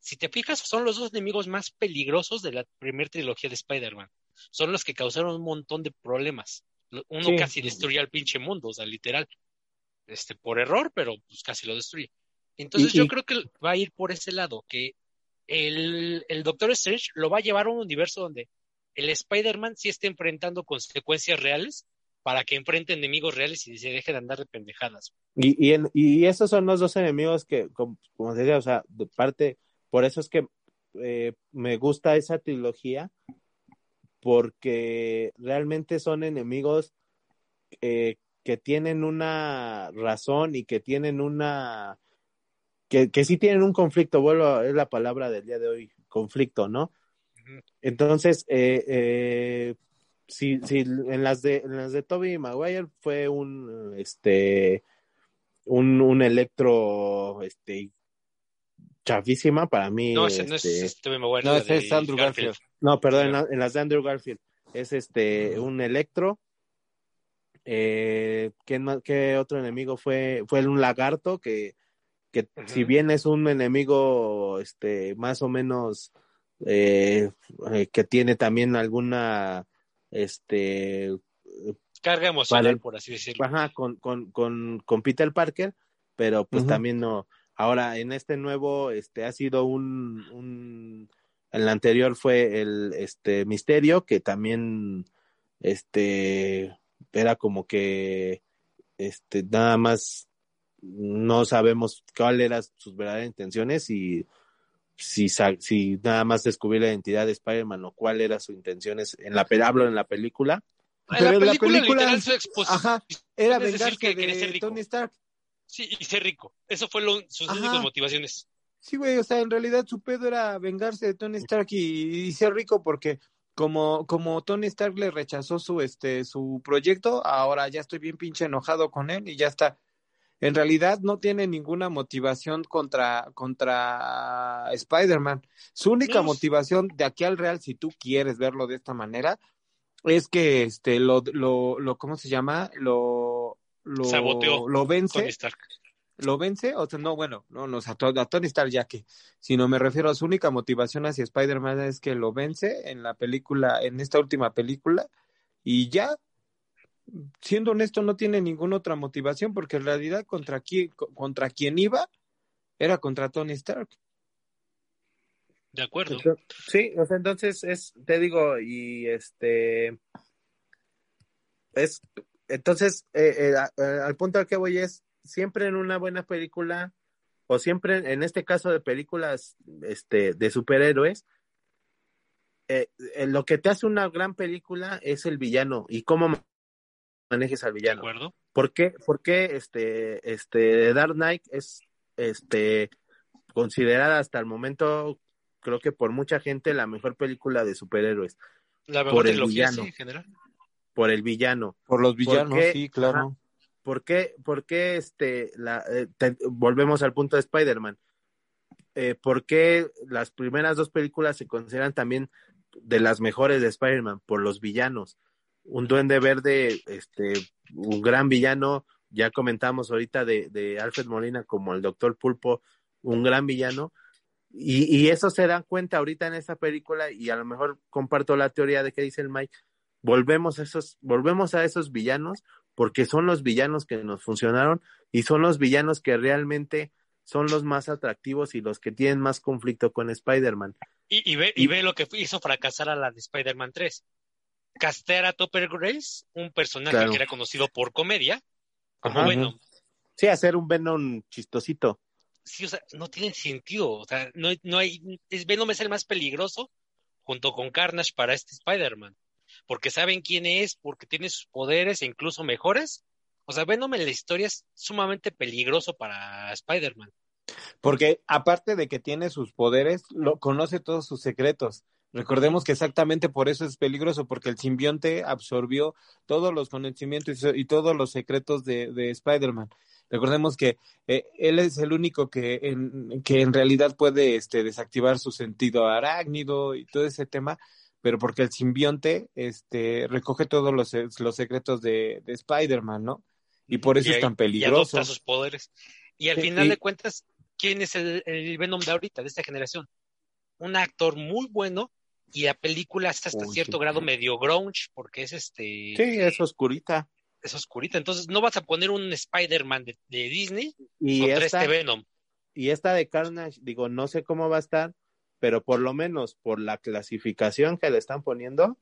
[SPEAKER 2] si te fijas, son los dos enemigos más peligrosos de la primera trilogía de Spider-Man. Son los que causaron un montón de problemas uno casi destruye al pinche mundo, o sea, literal, este, por error, pero pues casi lo destruye. Entonces yo creo que va a ir por ese lado, que el, el Doctor Strange lo va a llevar a un universo donde el Spider-Man sí esté enfrentando consecuencias reales para que enfrente enemigos reales y se deje de andar de pendejadas.
[SPEAKER 3] Y, y, y esos son los dos enemigos que, como, como decía, o sea, de parte, por eso es que eh, me gusta esa trilogía, porque realmente son enemigos eh, que tienen una razón y que tienen una que, que sí tienen un conflicto, vuelvo, es la palabra del día de hoy, conflicto, ¿no? Entonces, eh, eh, si, si en las de en las de Toby Maguire fue un este un, un electro este chafísima para mí.
[SPEAKER 2] No, ese no es este,
[SPEAKER 4] este No, ese es Andrew Garfield.
[SPEAKER 3] No, perdón, en, las de Andrew Garfield es este un Electro. Eh, ¿qué, otro enemigo fue? Fue un lagarto que, que si bien es un enemigo este más o menos eh, eh, que tiene también alguna este
[SPEAKER 2] carga emocional, por así decirlo.
[SPEAKER 3] Ajá, con, con, con, con Peter Parker, pero pues también no, Ahora, en este nuevo, este ha sido un, un en la anterior fue el este misterio, que también este era como que este nada más no sabemos cuáles eran sus verdaderas intenciones y si, si nada más descubrir la identidad de Spider-Man o cuál era su intenciones en la hablo en la película.
[SPEAKER 2] En la película, literal, su
[SPEAKER 4] ajá, era vengarse de Tony Stark.
[SPEAKER 2] Sí, y ser rico. Eso fue lo, sus únicas motivaciones.
[SPEAKER 4] Sí, güey, o sea, en realidad su pedo era vengarse de Tony Stark y, ser rico porque como, como Tony Stark le rechazó su, este, su proyecto, ahora ya estoy bien pinche enojado con él y ya está. En realidad no tiene ninguna motivación contra, contra Spider-Man. Su única motivación de aquí al real, si tú quieres verlo de esta manera, es que este, lo, lo, lo ¿cómo se llama? Lo, lo, lo vence. Lo vence, o sea, no, bueno, no, no, a, Tony Stark ya que, sino me refiero a su única motivación hacia Spider-Man es que lo vence en la película, en esta última película, y ya, siendo honesto, no tiene ninguna otra motivación, porque en realidad contra quién, contra quien iba era contra Tony Stark.
[SPEAKER 2] De acuerdo.
[SPEAKER 3] sí, o sea, entonces es, te digo, y este es entonces, eh, eh, al punto al que voy es, siempre en una buena película, o siempre en este caso de películas este, de superhéroes, eh, lo que te hace una gran película es el villano y cómo manejes al villano.
[SPEAKER 2] ¿De acuerdo?
[SPEAKER 3] ¿Por qué, por qué este, este, Dark Knight es este, considerada hasta el momento, creo que por mucha gente, la mejor película de superhéroes?
[SPEAKER 2] La mejor por el villano. en general
[SPEAKER 3] por el villano.
[SPEAKER 4] Por los villanos, sí, claro.
[SPEAKER 3] ¿Por qué, por qué este, la, eh, volvemos al punto de Spider-Man? Eh, ¿Por qué las primeras dos películas se consideran también de las mejores de Spider-Man? Por los villanos. Un duende verde, este, un gran villano, ya comentamos ahorita de, de Alfred Molina como el Doctor Pulpo, un gran villano. Y, y, eso se dan cuenta ahorita en esta película y a lo mejor comparto la teoría de que dice el Mike, volvemos a esos, volvemos a esos villanos porque son los villanos que nos funcionaron y son los villanos que realmente son los más atractivos y los que tienen más conflicto con Spider-Man.
[SPEAKER 2] Y, y, ve, y ve lo que hizo fracasar a la de Spider-Man 3. Castear a Topper Grace, un personaje
[SPEAKER 3] Claro.
[SPEAKER 2] que era conocido por comedia, como
[SPEAKER 3] Ajá.
[SPEAKER 2] Venom.
[SPEAKER 3] Sí, hacer un Venom chistosito.
[SPEAKER 2] Sí, o sea, no tiene sentido. O sea, no, hay- no hay. Es, Venom es el más peligroso junto con Carnage para este Spider-Man. Porque saben quién es, porque tiene sus poderes e incluso mejores. O sea, Venom en la historia es sumamente peligroso para Spider-Man.
[SPEAKER 4] Porque aparte de que tiene sus poderes, lo, conoce todos sus secretos. Recordemos que exactamente por eso es peligroso, porque el simbionte absorbió todos los conocimientos y, y todos los secretos de, de Spider-Man. Recordemos que eh, él es el único que en, que en realidad puede este, desactivar su sentido arácnido y todo ese tema, pero porque el simbionte este, recoge todos los, los secretos de, de Spider-Man, ¿no? Y por eso
[SPEAKER 2] Y
[SPEAKER 4] es tan
[SPEAKER 2] Y
[SPEAKER 4] peligroso.
[SPEAKER 2] adopta sus poderes. Y al
[SPEAKER 3] Sí,
[SPEAKER 2] final
[SPEAKER 3] y-
[SPEAKER 2] de cuentas, ¿quién es el, el Venom de ahorita, de esta generación? Un actor muy bueno y la película está hasta
[SPEAKER 3] Uy,
[SPEAKER 2] cierto
[SPEAKER 3] sí.
[SPEAKER 2] grado medio grunge porque es este
[SPEAKER 3] Sí, es oscurita.
[SPEAKER 2] es oscurita. Entonces no vas a poner un Spider-Man de, de Disney
[SPEAKER 3] Y
[SPEAKER 2] contra
[SPEAKER 3] esta,
[SPEAKER 2] este Venom.
[SPEAKER 3] y esta de Carnage, digo, no sé cómo va a estar, pero por lo menos por la clasificación que le están poniendo,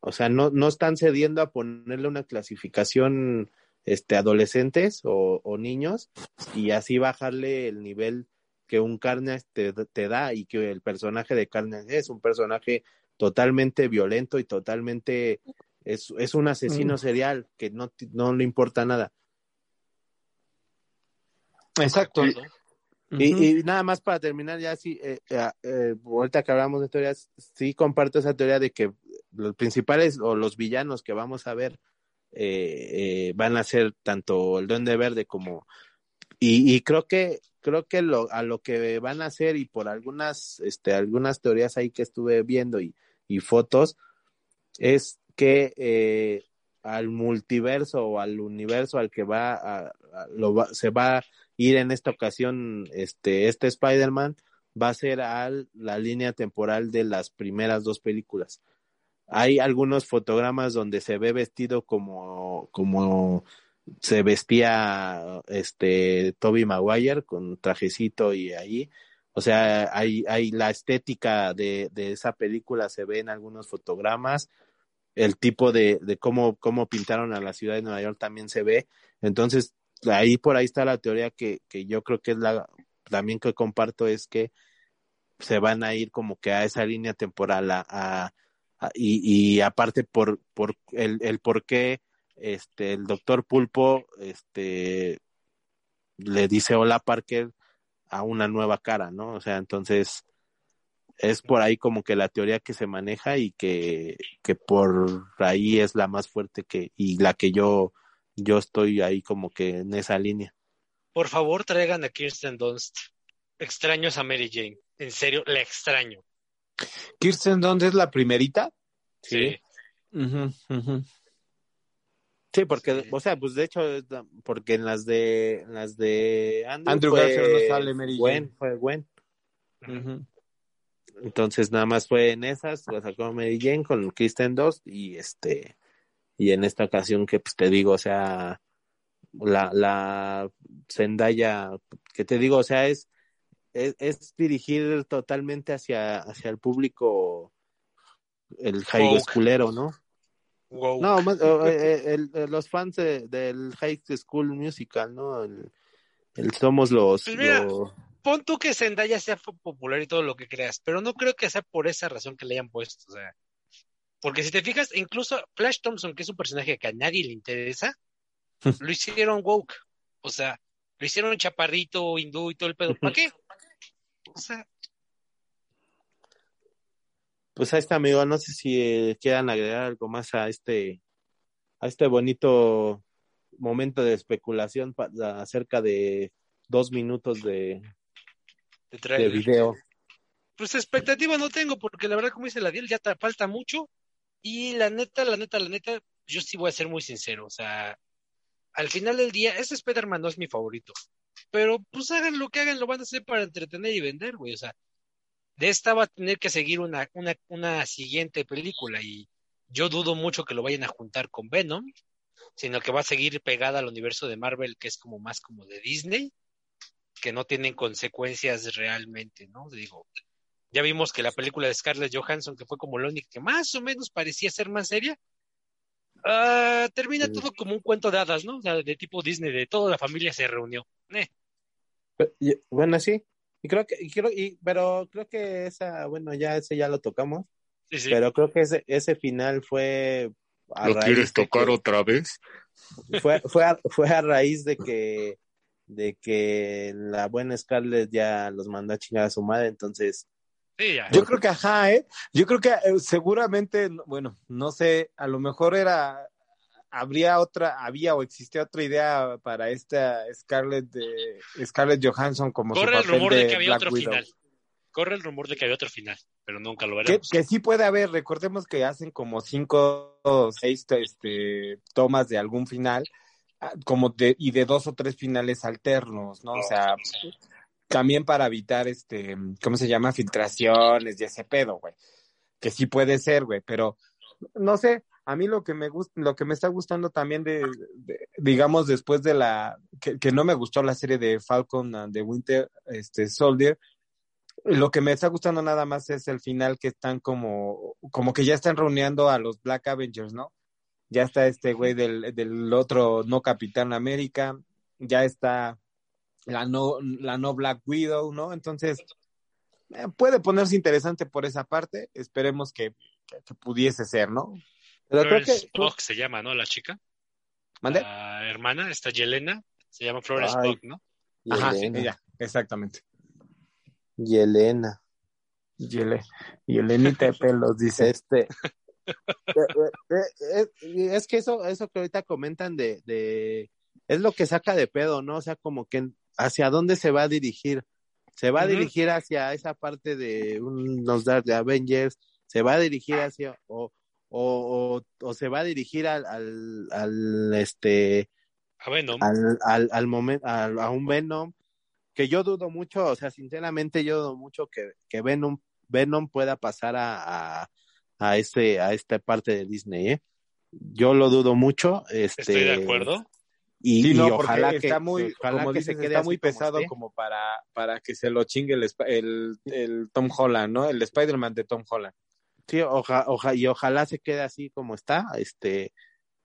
[SPEAKER 3] o sea, no, no están cediendo a ponerle una clasificación este, adolescentes o, o niños y así bajarle el nivel que un Carnage te, te da y que el personaje de Carnage es un personaje totalmente violento y totalmente es, es un asesino
[SPEAKER 4] Mm.
[SPEAKER 3] serial que no, no le importa nada.
[SPEAKER 4] Exacto.
[SPEAKER 3] Y, nada más para terminar, ya sí, eh, eh, eh, ahorita que hablamos de teorías, sí comparto esa teoría de que los principales o los villanos que vamos a ver eh, eh, van a ser tanto el Duende Verde como... Y, y creo que creo que lo, a lo que van a hacer y por algunas este algunas teorías ahí que estuve viendo y, fotos es que eh, al multiverso o al universo al que va a- lo va- se va a ir en esta ocasión este este Spider-Man va a ser a la línea temporal de las primeras dos películas. Hay algunos fotogramas donde se ve vestido como como se vestía este Toby Maguire con trajecito y ahí. O sea hay, hay la estética de, de esa película se ve en algunos fotogramas. El tipo de, de cómo, cómo pintaron a la ciudad de Nueva York también se ve. Entonces ahí por ahí está la teoría que, que yo creo que es la también que comparto es que se van a ir como que a esa línea temporal a, a- y, y aparte por, por el, el por qué este el doctor Pulpo este le dice hola Parker a una nueva cara, ¿no? O sea, entonces es por ahí como que la teoría que se maneja y que, que por ahí es la más fuerte que y la que yo yo estoy ahí como que en esa línea.
[SPEAKER 2] Por favor, traigan a Kirsten Dunst. Extraño a Mary Jane. En serio, la extraño.
[SPEAKER 4] Kirsten Dunst es la primerita.
[SPEAKER 2] Sí.
[SPEAKER 3] Sí, porque,
[SPEAKER 2] Sí.
[SPEAKER 3] o sea, pues de hecho, porque en las de, en las de Andrew,
[SPEAKER 4] Andrew
[SPEAKER 3] fue
[SPEAKER 4] Garfield no sale Mary
[SPEAKER 3] Gwen,
[SPEAKER 4] Jane.
[SPEAKER 3] fue Gwen. Entonces nada más fue en esas, lo sacó Mary Jane con Kristen Dunst y este, y en esta ocasión que pues te digo, o sea, la, la Zendaya, que te digo, o sea, es, es, es dirigir totalmente hacia, hacia el público, el high schoolero, ¿no?
[SPEAKER 2] Wow.
[SPEAKER 3] No, más, o, eh, el- el- los fans de- del High School Musical, ¿no? El, el somos los,
[SPEAKER 2] Pues mira,
[SPEAKER 3] los-
[SPEAKER 2] Pon tú que Zendaya sea popular y todo lo que creas, pero no creo que sea por esa razón que le hayan puesto. O sea, porque si te fijas, incluso Flash Thompson, que es un personaje que a nadie le interesa, lo hicieron woke. O sea, lo hicieron chaparrito, hindú y todo el pedo. ¿Para qué? O sea,
[SPEAKER 3] Pues ahí está, amigo. No sé si eh, quieran agregar algo más a este, a este bonito momento de especulación acerca de dos minutos de,
[SPEAKER 2] de
[SPEAKER 3] video.
[SPEAKER 2] Pues expectativa no tengo, porque la verdad, como dice la Diel, ya te falta mucho. Y la neta, la neta, la neta, yo sí voy a ser muy sincero. O sea, al final del día, ese Spider-Man no es mi favorito. Pero pues hagan lo que hagan, lo van a hacer para entretener y vender, güey. O sea, de esta va a tener que seguir una, una, una siguiente película. Y yo dudo mucho que lo vayan a juntar con Venom. sino que va a seguir pegada al universo de Marvel, que es como más como de Disney, que no tienen consecuencias realmente, ¿no? Digo, ya vimos que la película de Scarlett Johansson, que fue como la única que más o menos parecía ser más seria, ah, termina todo como un cuento de hadas, ¿no? O sea, de tipo Disney, de toda la familia se reunió. Eh.
[SPEAKER 3] Bueno, sí. Y creo que, y, pero creo que esa, bueno, ya ese ya lo tocamos. Sí, sí. Pero creo que ese, ese final fue.
[SPEAKER 4] ¿Lo quieres tocar otra vez?
[SPEAKER 3] Fue, fue, fue a raíz de que de que la buena Scarlett ya los mandó a chingar a su madre, entonces...
[SPEAKER 4] Yo creo que, ajá, ¿eh? Yo creo que eh, seguramente, bueno, no sé, a lo mejor era, habría otra, había o existía otra idea para esta Scarlett de Scarlett Johansson como
[SPEAKER 2] Corre el rumor de, que había otro final. Corre el rumor de que había otro final, pero nunca lo veremos.
[SPEAKER 4] Que, sí puede haber, recordemos que hacen como cinco o seis este, tomas de algún final, Ah, como de, y de dos o tres finales alternos, ¿no? O sea, también para evitar este, ¿cómo se llama? Filtraciones y ese pedo, güey. Que sí puede ser, güey, pero no sé, a mí lo que me gusta, lo que me está gustando también de, digamos, después de la, que, que, no me gustó la serie de Falcon and the Winter, este, Soldier, lo que me está gustando nada más es el final que están como, como que ya están reuniendo a los Black Avengers, ¿no? ya está este güey del, del otro no Capitán América, ya está la no, la no Black Widow, ¿no? Entonces, eh, puede ponerse interesante por esa parte, esperemos que, que, pudiese ser, ¿no?
[SPEAKER 2] Pero creo que... se llama, ¿no? La chica. ¿Mande? La hermana, esta Yelena, se llama Flores Spock, ¿no?
[SPEAKER 4] Ajá, sí, ella, exactamente.
[SPEAKER 3] Yelena.
[SPEAKER 4] Yele, Yelenita de pelos, dice.
[SPEAKER 3] Este, eh, eh, eh, es que eso, eso que ahorita comentan de, de, es lo que saca de pedo, ¿no? O sea, como que hacia dónde se va a dirigir. Se va a dirigir hacia esa parte de unos de Avengers, se va a dirigir hacia, o, o, o, se va a dirigir al, al, al este,
[SPEAKER 2] a Venom.
[SPEAKER 3] Al, al, al momento, a un Venom, que yo dudo mucho, o sea, sinceramente yo dudo mucho que, que Venom, Venom pueda pasar a, a a este a esta parte de Disney, ¿eh? Yo lo dudo mucho. Este,
[SPEAKER 2] Estoy de acuerdo.
[SPEAKER 4] Y, ojalá que está muy, como dices, se está muy pesado como, para, para que se lo chingue el, el, el Tom Holland, ¿no? El Spider-Man de Tom Holland.
[SPEAKER 3] Sí, oja, oja, y ojalá se quede así como está. Este,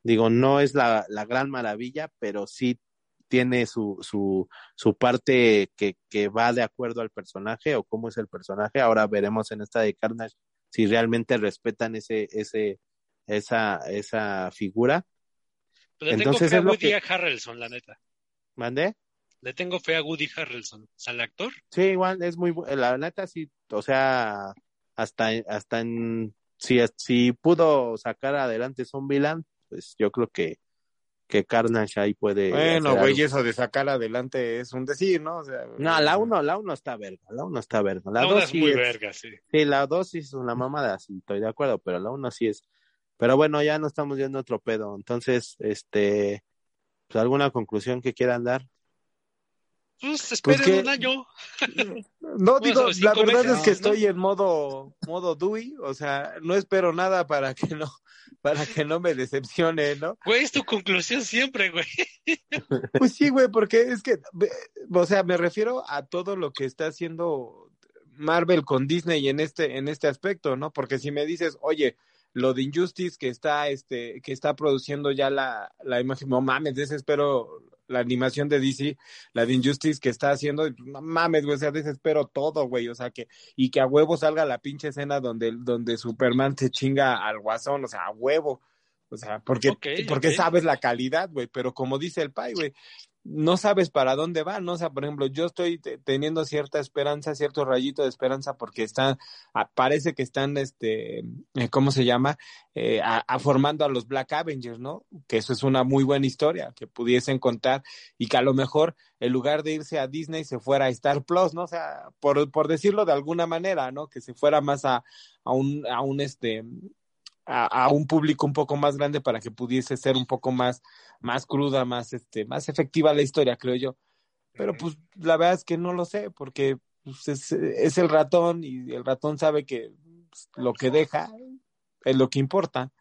[SPEAKER 3] digo, no es la, la gran maravilla, pero sí tiene su, su, su parte que, que va de acuerdo al personaje o cómo es el personaje. Ahora veremos en esta de Carnage si realmente respetan ese, ese, esa, esa figura.
[SPEAKER 2] le Entonces tengo fe a Woody Harrelson, la neta.
[SPEAKER 3] ¿Mandé?
[SPEAKER 2] Le tengo fe a Woody Harrelson, al actor.
[SPEAKER 3] Sí, igual es muy, la neta sí, o sea, hasta, hasta en, si, si pudo sacar adelante Zombieland, pues yo creo que que Carnage ahí puede.
[SPEAKER 4] Bueno, güey, eso de sacar adelante es un decir, ¿no? O sea,
[SPEAKER 3] no, la uno, la uno está verga, la uno está verga. La,
[SPEAKER 2] dos es muy verga, sí.
[SPEAKER 3] Sí, la dos sí es una mamada, sí, estoy de acuerdo, pero la uno sí es. Pero bueno, ya no estamos viendo otro pedo. Entonces, este, pues, ¿alguna conclusión que quieran dar?
[SPEAKER 2] Pues, pues esperen un año.
[SPEAKER 4] No, digo, la verdad es que estoy en modo, modo Dewey, o sea, no espero nada para que no, para que no me decepcione, ¿no?
[SPEAKER 2] Güey, es tu conclusión siempre, güey.
[SPEAKER 4] Pues sí, güey, porque es que, o sea, me refiero a todo lo que está haciendo Marvel con Disney en este, en este aspecto, ¿no? Porque si me dices, oye, lo de Injustice que está, este, que está produciendo ya la, la imagen, no mames, desespero la animación de DC, la de Injustice que está haciendo, no mames, güey, o sea, desespero todo, güey, o sea, que, y que a huevo salga la pinche escena donde, donde Superman se chinga al guasón, o sea, a huevo, o sea, porque, porque sabes la calidad, güey, pero como dice el pai, güey, no sabes para dónde va, ¿no? O sea, por ejemplo, yo estoy teniendo cierta esperanza, cierto rayito de esperanza porque están, parece que están, este, eh, ¿cómo se llama? Eh, a, formando a los Black Avengers, ¿no? Que eso es una muy buena historia que pudiesen contar y que a lo mejor en lugar de irse a Disney se fuera a Star Plus, ¿no? O sea, por, por decirlo de alguna manera, ¿no? Que se fuera más a, a un, a un, este, a, un público un poco más grande para que pudiese ser un poco más, más cruda, más, este, más efectiva la historia, creo yo. Pero pues la verdad es que no lo sé, porque pues, es, es, el ratón y el ratón sabe que pues, lo que deja es lo que importa.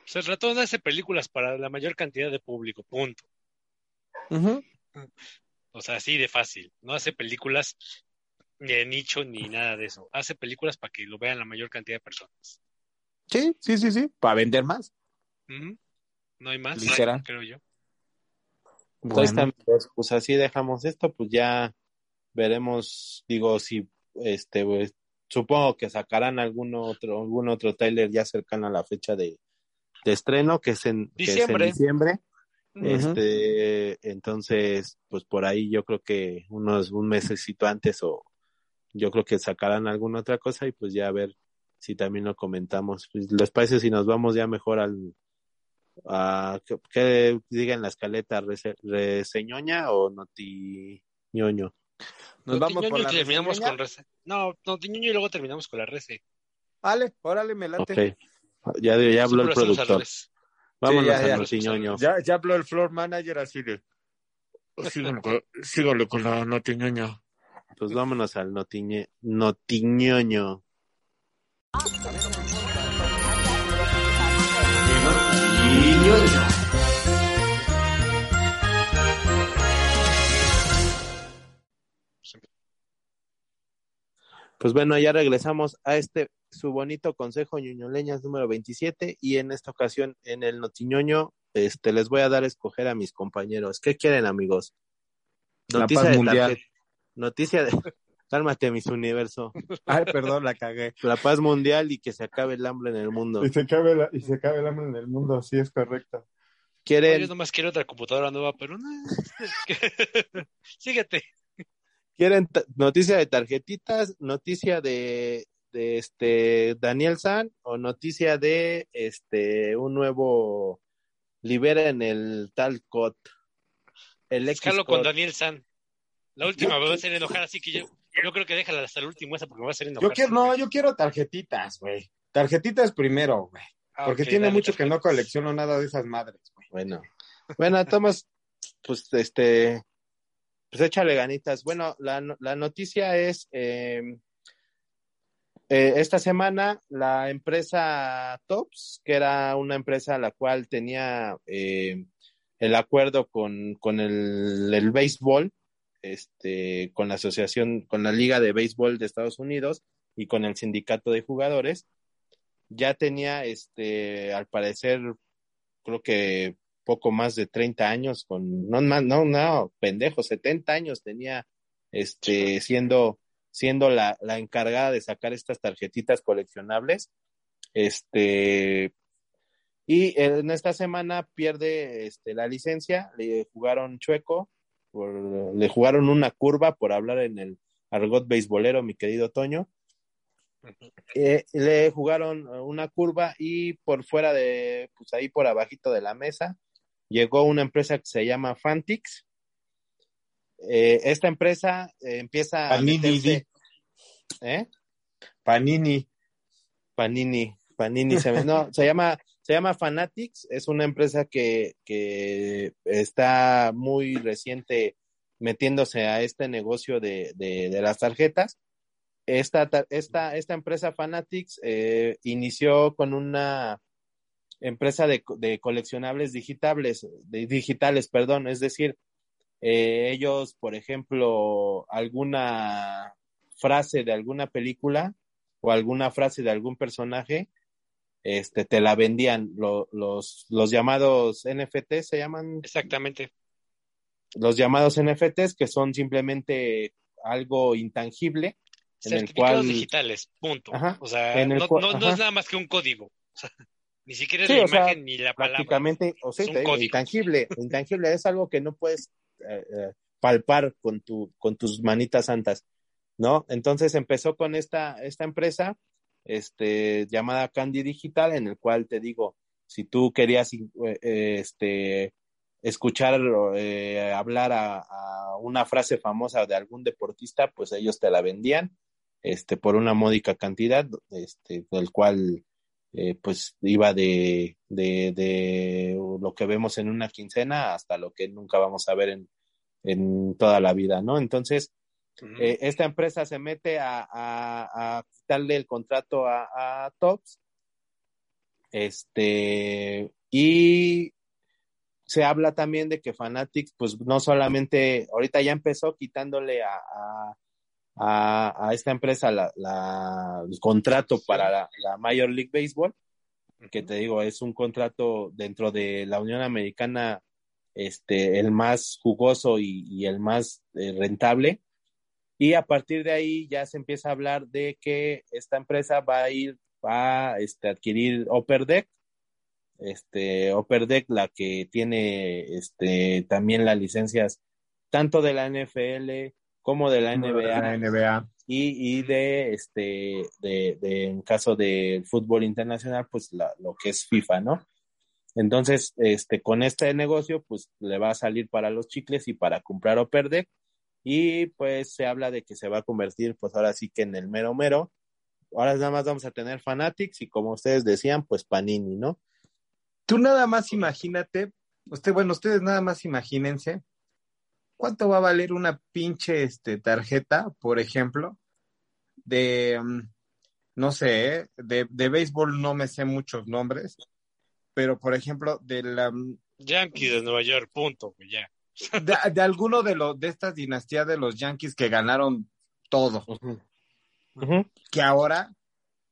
[SPEAKER 2] Pues el ratón hace películas para la mayor cantidad de público, punto. O sea, así de fácil. No hace películas ni de nicho ni nada de eso. Hace películas para que lo vean la mayor cantidad de personas.
[SPEAKER 4] Sí, sí, sí, sí, para vender más.
[SPEAKER 2] No hay más,
[SPEAKER 4] Literal.
[SPEAKER 2] creo yo.
[SPEAKER 3] Entonces,
[SPEAKER 4] Bueno.
[SPEAKER 3] pues, pues así dejamos esto, pues ya veremos, digo, si este, pues, supongo que sacarán algún otro, algún otro trailer ya cercano a la fecha de, de estreno, que es en que es en
[SPEAKER 2] Diciembre.
[SPEAKER 3] diciembre. Este, entonces, pues por ahí yo creo que unos un mesecito antes o yo creo que sacarán alguna otra cosa y pues ya a ver si también lo comentamos. Pues, ¿Les parece si nos vamos ya mejor al a que, que digan la escaleta rese- reseñoña o notiñoño?
[SPEAKER 4] Nos vamos por
[SPEAKER 2] y
[SPEAKER 4] la
[SPEAKER 2] terminamos con rece. No, Notiñoño y luego terminamos con la rece.
[SPEAKER 4] Vale, órale, me late.
[SPEAKER 3] Ok. Ya, ya habló el productor. Vámonos
[SPEAKER 4] ya,
[SPEAKER 3] a
[SPEAKER 4] ya.
[SPEAKER 3] notiñoño.
[SPEAKER 4] Ya, ya habló el floor manager así de. Sígale con, con la notiñoña.
[SPEAKER 3] Pues vámonos al notiñe, notiñoño. Pues bueno, ya regresamos a este su bonito consejo ñoñoleñas número 27 y en esta ocasión en el notiñoño este les voy a dar a escoger a mis compañeros. ¿Qué quieren, amigos?
[SPEAKER 4] La
[SPEAKER 3] Noticia
[SPEAKER 4] paz
[SPEAKER 3] de
[SPEAKER 4] mundial.
[SPEAKER 3] tarjeta. Noticia de Cálmate, mis universo.
[SPEAKER 4] Ay, perdón, la cagué.
[SPEAKER 3] La paz mundial y que se acabe el hambre en el mundo.
[SPEAKER 4] Y se acabe, la, y se acabe el hambre en el mundo, sí es correcto.
[SPEAKER 2] No,
[SPEAKER 3] ¿Quieren,
[SPEAKER 2] yo nomás quiero otra computadora nueva, pero no. Síguete.
[SPEAKER 3] quieren noticia de tarjetitas, noticia de, de este Daniel San o noticia de este un nuevo libera en el tal COT? El
[SPEAKER 2] Escalo con. Daniel San. La última me va a hacer enojar, así que yo, yo creo que déjala hasta el último esa porque me va a enojar.
[SPEAKER 4] Yo quiero, no, yo quiero tarjetitas, güey. Tarjetitas primero, güey.
[SPEAKER 2] Ah,
[SPEAKER 4] Porque tiene
[SPEAKER 2] dale,
[SPEAKER 4] mucho que no colecciono nada de esas madres, güey.
[SPEAKER 3] Bueno, bueno, Tomás, pues este, pues échale ganitas. Bueno, la, la noticia es, eh, eh, esta semana la empresa Tops, que era una empresa la cual tenía eh, el acuerdo con, con el, el béisbol, este, con la asociación, con la Liga de Béisbol de Estados Unidos y con el sindicato de jugadores, ya tenía, este, al parecer, creo que poco más de 30 años con, no, no, no, pendejo, 70 años tenía, este, siendo, siendo la, la encargada de sacar estas tarjetitas coleccionables, este, y en esta semana pierde, este, la licencia, le jugaron chueco, por- le jugaron una curva por hablar en el argot beisbolero, mi querido Toño, eh, le jugaron una curva y por fuera de, pues ahí por abajito de la mesa, llegó una empresa que se llama Fantix. Eh, esta empresa eh, empieza a
[SPEAKER 4] Panini,
[SPEAKER 3] meterse- ¿eh?
[SPEAKER 4] Panini.
[SPEAKER 3] Panini, Panini se, no, se llama, se llama Fanatics, es una empresa que, que está muy reciente metiéndose a este negocio de, de, las tarjetas. Esta, ta- esta, esta empresa Fanatics eh, inició con una empresa de, co- de coleccionables digitales, digitales, perdón, es decir, eh, ellos, por ejemplo, alguna frase de alguna película o alguna frase de algún personaje, este, te la vendían. Lo- los, los llamados NFT se llaman,
[SPEAKER 2] Exactamente.
[SPEAKER 3] los llamados NFTs, que son simplemente algo intangible, en el cual
[SPEAKER 2] digitales, punto.
[SPEAKER 3] Ajá.
[SPEAKER 2] O sea, no,
[SPEAKER 3] cual-
[SPEAKER 2] no- no
[SPEAKER 3] ajá.
[SPEAKER 2] es nada más que un código. O sea, ni siquiera es
[SPEAKER 3] Sí,
[SPEAKER 2] la
[SPEAKER 3] sea,
[SPEAKER 2] imagen ni la palabra.
[SPEAKER 3] prácticamente, o sea,
[SPEAKER 2] Es un
[SPEAKER 3] digo,
[SPEAKER 2] código.
[SPEAKER 3] intangible, intangible, es algo que no puedes eh, eh, palpar con tu, con tus manitas santas, ¿no? Entonces empezó con esta, esta empresa, este, llamada Candy Digital, en el cual te digo, si tú querías eh, eh, este, escuchar eh, hablar a, una frase famosa de algún deportista, pues ellos te la vendían, este, por una módica cantidad, este, del cual eh, pues iba de, de, de lo que vemos en una quincena hasta lo que nunca vamos a ver en, en toda la vida, ¿no? Entonces, Eh, esta empresa se mete a, a, a quitarle el contrato a, a Tops Este, y se habla también de que Fanatics, pues no solamente, ahorita ya empezó quitándole a, esta empresa la, la, el contrato para la, la, Major League Baseball, que te digo, es un contrato dentro de la Unión Americana, este, el más jugoso y, y el más eh, rentable. Y a partir de ahí ya se empieza a hablar de que esta empresa va a ir, a este, adquirir Upper Deck, este, Upper Deck, la que tiene este, también las licencias tanto de la NFL como de la NBA,
[SPEAKER 4] de la NBA.
[SPEAKER 3] Y, y, de este de, de, en caso del fútbol internacional pues la, lo que es FIFA no entonces este con este negocio pues le va a salir para los chicles y para comprar o perder y pues se habla de que se va a convertir pues ahora sí que en el mero mero ahora nada más vamos a tener Fanatics y como ustedes decían pues Panini no
[SPEAKER 4] tú nada más imagínate usted bueno ustedes nada más imagínense ¿cuánto va a valer una pinche este, tarjeta, por ejemplo, de, no sé, de, de béisbol no me sé muchos nombres, pero por ejemplo, de la...
[SPEAKER 2] Yankees de Nueva York, punto, ya.
[SPEAKER 4] De, de alguno de, los de estas dinastías de los Yankees que ganaron todo, uh -huh. Uh -huh. que ahora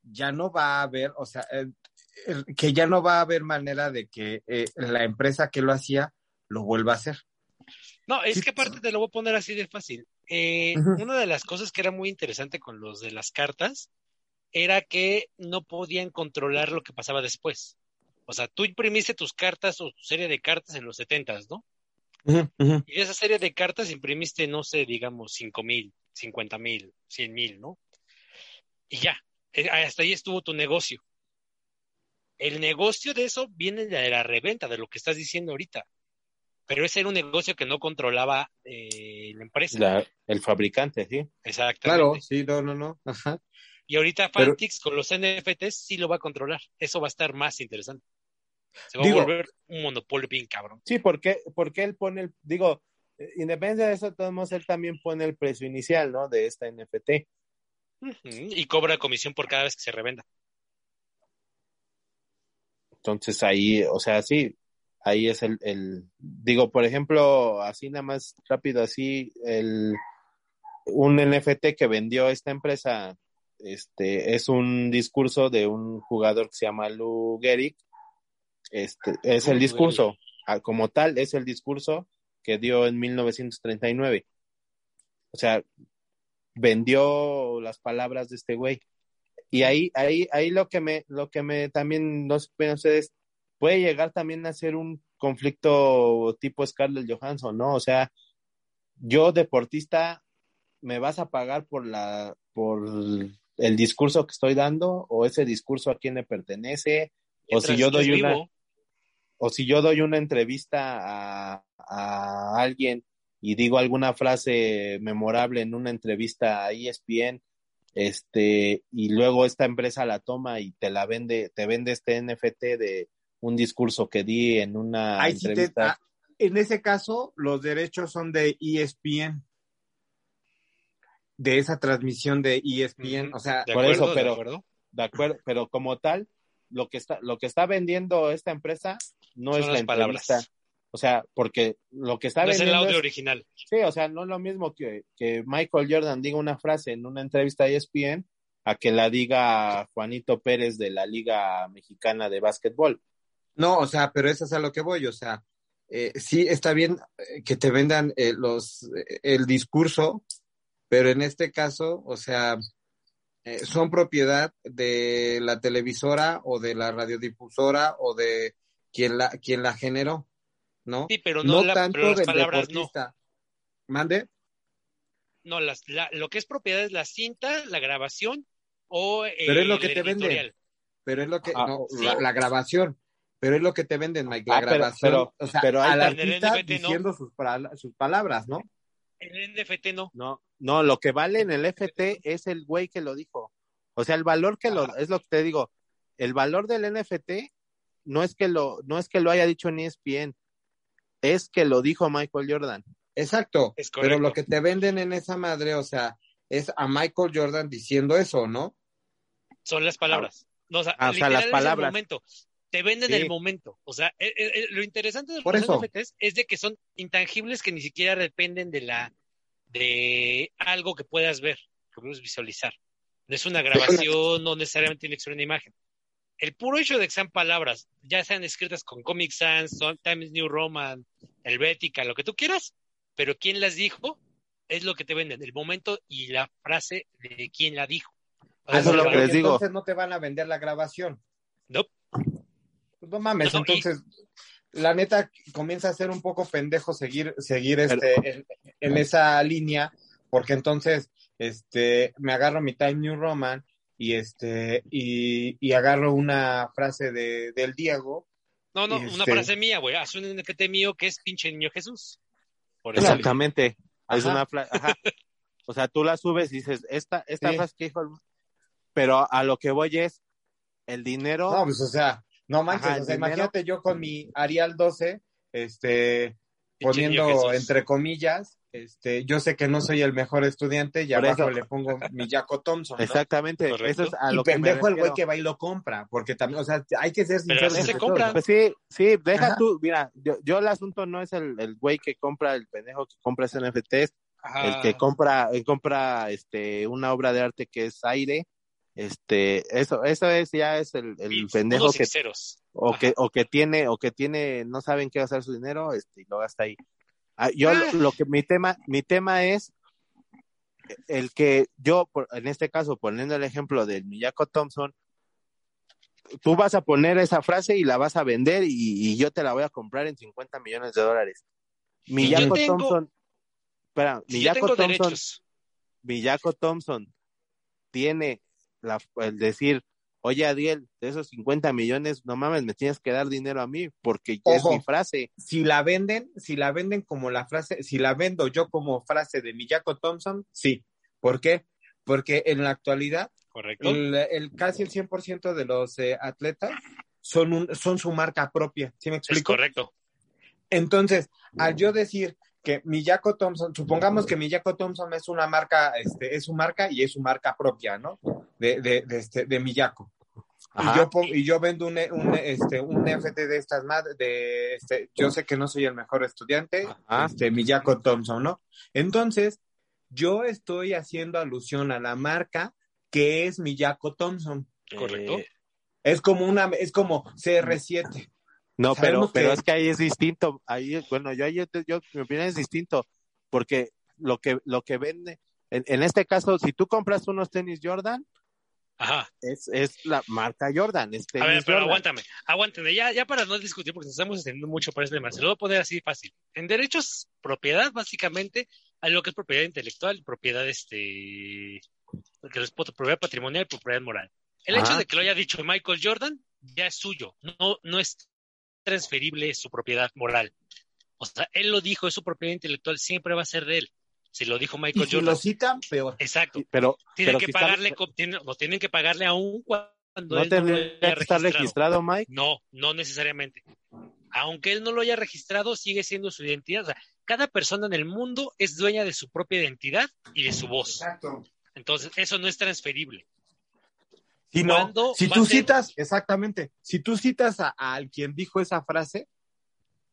[SPEAKER 4] ya no va a haber, o sea, eh, que ya no va a haber manera de que eh, la empresa que lo hacía lo vuelva a hacer.
[SPEAKER 2] No, es que aparte te lo voy a poner así de fácil. Eh, uh -huh. Una de las cosas que era muy interesante con los de las cartas era que no podían controlar lo que pasaba después. O sea, tú imprimiste tus cartas o tu serie de cartas en los setentas, ¿no?
[SPEAKER 3] Uh -huh.
[SPEAKER 2] Y esa serie de cartas imprimiste, no sé, digamos, cinco mil, cincuenta mil, cien mil, ¿no? Y ya, eh, hasta ahí estuvo tu negocio. El negocio de eso viene de la reventa, de lo que estás diciendo ahorita pero ese era un negocio que no controlaba eh, la empresa.
[SPEAKER 3] La, el fabricante, sí.
[SPEAKER 2] Exactamente.
[SPEAKER 4] Claro, sí, no, no, no. Ajá.
[SPEAKER 2] Y ahorita pero, con los NFTs sí lo va a controlar. Eso va a estar más interesante. Se va digo, a volver un monopolio bien cabrón.
[SPEAKER 3] Sí, porque, porque él pone el, digo, independientemente de eso, de todos modos, él también pone el precio inicial, ¿no? De esta NFT.
[SPEAKER 2] Uh -huh. Y cobra comisión por cada vez que se revenda.
[SPEAKER 3] Entonces ahí, o sea, sí, ahí es el, el, digo, por ejemplo, así nada más rápido, así, el, un NFT que vendió esta empresa, este, es un discurso de un jugador que se llama Lou Gehrig, este, es el discurso, como tal, es el discurso que dio en 1939. O sea, vendió las palabras de este güey. Y ahí, ahí, ahí lo que me, lo que me también no sé ustedes, puede llegar también a ser un conflicto tipo Scarlett Johansson, ¿no? O sea, yo deportista, ¿me vas a pagar por la, por el discurso que estoy dando? ¿O ese discurso a quién le pertenece? O si yo doy una. O si yo doy una entrevista a, a alguien y digo alguna frase memorable en una entrevista a ESPN, este, y luego esta empresa la toma y te la vende, te vende este NFT de un discurso que di en una
[SPEAKER 4] Ahí
[SPEAKER 3] entrevista.
[SPEAKER 4] Sí te, ah, en ese caso, los derechos son de ESPN. De esa transmisión de ESPN, o sea,
[SPEAKER 3] de por acuerdo, eso, pero, de acuerdo. de acuerdo, pero como tal, lo que está, lo que está vendiendo esta empresa no son es la entrevista. Palabras. O sea, porque lo que está
[SPEAKER 2] no
[SPEAKER 3] vendiendo.
[SPEAKER 2] Es el audio
[SPEAKER 3] es,
[SPEAKER 2] original.
[SPEAKER 3] Sí, o sea, no es lo mismo que, que Michael Jordan diga una frase en una entrevista a ESPN a que la diga Juanito Pérez de la Liga Mexicana de Básquetbol.
[SPEAKER 4] No, o sea, pero eso es a lo que voy, o sea, eh, sí está bien que te vendan eh, los eh, el discurso, pero en este caso, o sea, eh, son propiedad de la televisora o de la radiodifusora o de quien la quien la generó, ¿no?
[SPEAKER 2] Sí, pero no,
[SPEAKER 4] no
[SPEAKER 2] la,
[SPEAKER 4] tanto
[SPEAKER 2] pero las
[SPEAKER 4] del
[SPEAKER 2] palabras
[SPEAKER 4] deportista.
[SPEAKER 2] no.
[SPEAKER 4] Mande.
[SPEAKER 2] No, las, la, lo que es propiedad es la cinta, la grabación o
[SPEAKER 4] pero es lo que te venden. Pero es lo que ah, no, sí. la, la grabación pero es lo que te venden, Mike, la
[SPEAKER 3] ah,
[SPEAKER 4] grabación.
[SPEAKER 3] Pero,
[SPEAKER 4] o sea,
[SPEAKER 3] pero
[SPEAKER 4] al artista diciendo no. sus, sus, palabras, ¿no?
[SPEAKER 2] En el NFT no.
[SPEAKER 3] No, no, lo que vale en el FT es el güey que lo dijo. O sea, el valor que lo, es lo que te digo, el valor del NFT no es que lo, no es que lo haya dicho en ESPN, es que lo dijo Michael Jordan.
[SPEAKER 4] Exacto, pero lo que te venden en esa madre, o sea, es a Michael Jordan diciendo eso, ¿no?
[SPEAKER 2] Son las palabras. No, o sea,
[SPEAKER 3] Ah, o sea,
[SPEAKER 2] literal
[SPEAKER 3] las
[SPEAKER 2] el
[SPEAKER 3] palabras.
[SPEAKER 2] momento. Te venden
[SPEAKER 3] Sí.
[SPEAKER 2] el momento. O sea, eh, lo interesante de
[SPEAKER 4] Por
[SPEAKER 2] los
[SPEAKER 4] eso.
[SPEAKER 2] NFTs es de que son intangibles que ni siquiera dependen de la de algo que puedas ver, que puedas visualizar. No es una grabación, no necesariamente tiene que ser una imagen. El puro hecho de que sean palabras, ya sean escritas con Comic Sans, Times New Roman, Helvética, lo que tú quieras, pero quién las dijo es lo que te venden, el momento y la frase de quién la dijo. O sea,
[SPEAKER 3] Eso es lo
[SPEAKER 2] no
[SPEAKER 3] que les digo.
[SPEAKER 4] Entonces no te van a vender la grabación.
[SPEAKER 2] Nope.
[SPEAKER 4] Pues no mames,
[SPEAKER 2] No, y-
[SPEAKER 4] entonces la neta comienza a ser un poco pendejo seguir, seguir este, en, en esa línea, porque entonces este, me agarro mi Time New Roman y este y, y agarro una frase de, del Diego.
[SPEAKER 2] No, no, una
[SPEAKER 4] este-
[SPEAKER 2] frase mía, güey. Haz un NFT mío que es pinche niño Jesús. Por eso.
[SPEAKER 3] Exactamente. Es
[SPEAKER 4] Ajá.
[SPEAKER 3] una fla- ajá. O sea, tú la subes y dices, esta, esta
[SPEAKER 4] Sí.
[SPEAKER 3] frase que dijo, el- pero a lo que voy es el dinero.
[SPEAKER 4] No, pues o sea, no manches,
[SPEAKER 3] Ajá,
[SPEAKER 4] o sea,
[SPEAKER 3] dinero.
[SPEAKER 4] imagínate yo con mi Arial 12, este, poniendo entre comillas, este, yo sé que no soy el mejor estudiante y abajo
[SPEAKER 3] eso.
[SPEAKER 4] le pongo mi Jaco Thompson, ¿no?
[SPEAKER 3] Exactamente.
[SPEAKER 2] Correcto.
[SPEAKER 3] Eso es a
[SPEAKER 4] y
[SPEAKER 3] lo que me
[SPEAKER 4] pendejo el güey que va y lo compra, porque también, o sea, hay que ser
[SPEAKER 2] Pero
[SPEAKER 4] sinceros.
[SPEAKER 2] se compra.
[SPEAKER 3] Pues sí, sí, deja
[SPEAKER 4] Ajá.
[SPEAKER 3] tú, mira, yo, yo el asunto no es el, el güey que compra, el pendejo que compra ese NFTs, el que compra, el compra este una obra de arte que es aire, este, eso, eso es ya es el, el
[SPEAKER 2] Bits,
[SPEAKER 3] pendejo que
[SPEAKER 2] sinceros.
[SPEAKER 3] o
[SPEAKER 2] Ajá.
[SPEAKER 3] que o que tiene o que tiene no saben qué hacer su dinero este y lo gasta ahí Ah, yo
[SPEAKER 2] Ah.
[SPEAKER 3] lo, lo que mi tema mi tema es el que yo por- en este caso poniendo el ejemplo del Miyako Thompson tú vas a poner esa frase y la vas a vender y, y yo te la voy a comprar en 50 millones de dólares Miyako
[SPEAKER 2] tengo-
[SPEAKER 3] Thompson espera Miyako Thompson. Miyako Thompson tiene la, el decir, oye Adiel, de esos 50 millones, no mames, me tienes que dar dinero a mí porque es
[SPEAKER 4] Ojo.
[SPEAKER 3] mi frase.
[SPEAKER 4] Si la venden, si la venden como la frase, si la vendo yo como frase de mi Jaco Thompson, sí. ¿Por qué? Porque en la actualidad
[SPEAKER 2] Correcto.
[SPEAKER 4] el, el casi el 100% de los eh, atletas son, un, son su marca propia. ¿Sí me
[SPEAKER 2] es
[SPEAKER 4] explico?
[SPEAKER 2] correcto.
[SPEAKER 4] Entonces, al yo decir que Miyako Thompson, supongamos que Miyako Thompson es una marca, este, es su marca y es su marca propia, ¿no? De, de, de, este, de Miyako. Y yo, y yo vendo un, un, este, un NFT de estas madres, de, este, yo sé que no soy el mejor estudiante,
[SPEAKER 3] Ajá.
[SPEAKER 4] este, Miyako Thompson, ¿no? Entonces, yo estoy haciendo alusión a la marca que es Miyako Thompson.
[SPEAKER 2] Correcto.
[SPEAKER 3] Eh,
[SPEAKER 4] Es como una, es como CR7.
[SPEAKER 3] No, pero, pero
[SPEAKER 4] que-
[SPEAKER 3] es que ahí es distinto. Ahí, bueno, yo, yo, yo, mi opinión es distinto porque lo que, lo que vende, en, en este caso, si tú compras unos tenis Jordan,
[SPEAKER 2] Ajá.
[SPEAKER 3] es, es la marca Jordan. Es
[SPEAKER 2] A ver, pero
[SPEAKER 3] Jordan.
[SPEAKER 2] aguántame, aguántame, ya, ya para no discutir, porque nos estamos extendiendo mucho para este tema, se lo voy a poner así fácil. En derechos, propiedad, básicamente, hay lo que es propiedad intelectual, propiedad, este, que es propiedad patrimonial y propiedad moral. El
[SPEAKER 3] Ajá.
[SPEAKER 2] hecho de que lo haya dicho Michael Jordan ya es suyo, no, no es transferible su propiedad moral. O sea, él lo dijo, es su propiedad intelectual, siempre va a ser de él. Si lo dijo
[SPEAKER 4] Y
[SPEAKER 2] Michael
[SPEAKER 4] si
[SPEAKER 2] Jordan.
[SPEAKER 4] lo citan, peor.
[SPEAKER 2] Exacto.
[SPEAKER 3] Pero,
[SPEAKER 2] Tienen
[SPEAKER 3] pero
[SPEAKER 2] que
[SPEAKER 3] si
[SPEAKER 2] pagarle, tienen- no tienen que pagarle aún cuando
[SPEAKER 3] no
[SPEAKER 2] él no lo
[SPEAKER 3] tendría
[SPEAKER 2] haya
[SPEAKER 3] que estar registrado, Mike.
[SPEAKER 2] no, no necesariamente. Aunque él no lo haya registrado, sigue siendo su identidad. O sea, cada persona en el mundo es dueña de su propia identidad y de su voz.
[SPEAKER 4] Exacto.
[SPEAKER 2] Entonces, eso no es transferible.
[SPEAKER 4] Si no,
[SPEAKER 2] ¿Cuándo
[SPEAKER 4] si tú
[SPEAKER 2] ser?
[SPEAKER 4] citas, exactamente, si tú citas a, a quien dijo esa frase,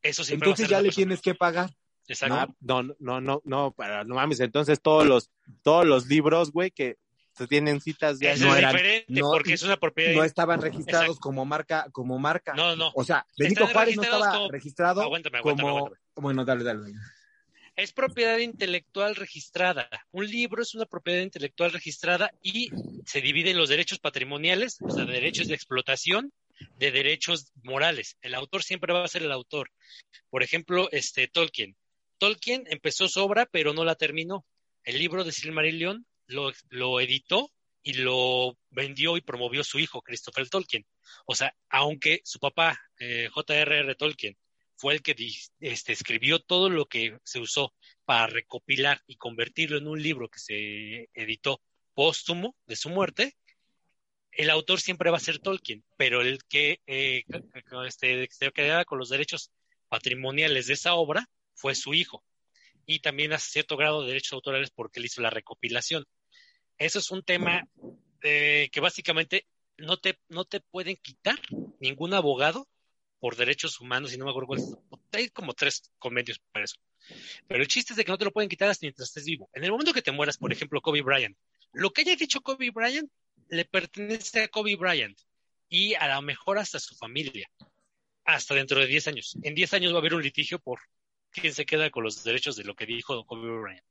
[SPEAKER 2] Eso
[SPEAKER 4] entonces ya le
[SPEAKER 2] persona.
[SPEAKER 4] tienes que pagar.
[SPEAKER 2] Exacto.
[SPEAKER 3] Ah, no, no, no, no, para, no mames, entonces todos los, todos los libros, güey, que se tienen citas ya.
[SPEAKER 4] No
[SPEAKER 2] es
[SPEAKER 4] eran-
[SPEAKER 2] diferente
[SPEAKER 4] no-
[SPEAKER 2] porque es una propiedad.
[SPEAKER 4] No estaban registrados
[SPEAKER 2] Exacto.
[SPEAKER 4] como marca, como marca.
[SPEAKER 2] No, no.
[SPEAKER 4] O sea, Benito
[SPEAKER 2] Están
[SPEAKER 4] Juárez no estaba
[SPEAKER 2] como-
[SPEAKER 4] registrado
[SPEAKER 2] Aguántame, aguántame,
[SPEAKER 4] como.
[SPEAKER 2] aguántame.
[SPEAKER 4] Bueno, dale, dale.
[SPEAKER 2] Es propiedad intelectual registrada. Un libro es una propiedad intelectual registrada y se divide en los derechos patrimoniales, o sea, derechos de explotación, de derechos morales. El autor siempre va a ser el autor. Por ejemplo, este Tolkien. Tolkien empezó su obra, pero no la terminó. El libro de Silmarillion lo, lo editó y lo vendió y promovió su hijo, Christopher Tolkien. O sea, aunque su papá, eh, J.R.R. Tolkien, fue el que este, escribió todo lo que se usó para recopilar y convertirlo en un libro que se editó póstumo de su muerte, el autor siempre va a ser Tolkien, pero el que eh, este, se quedaba con los derechos patrimoniales de esa obra fue su hijo. Y también a cierto grado de derechos autorales porque él hizo la recopilación. Eso es un tema eh, que básicamente no te, no te pueden quitar ningún abogado por derechos humanos, y no me acuerdo cuál hay como tres convenios para eso. Pero el chiste es de que no te lo pueden quitar hasta mientras estés vivo. En el momento que te mueras, por ejemplo, Kobe Bryant, lo que haya dicho Kobe Bryant le pertenece a Kobe Bryant y a lo mejor hasta su familia, hasta dentro de 10 años. En 10 años va a haber un litigio por quién se queda con los derechos de lo que dijo Kobe Bryant.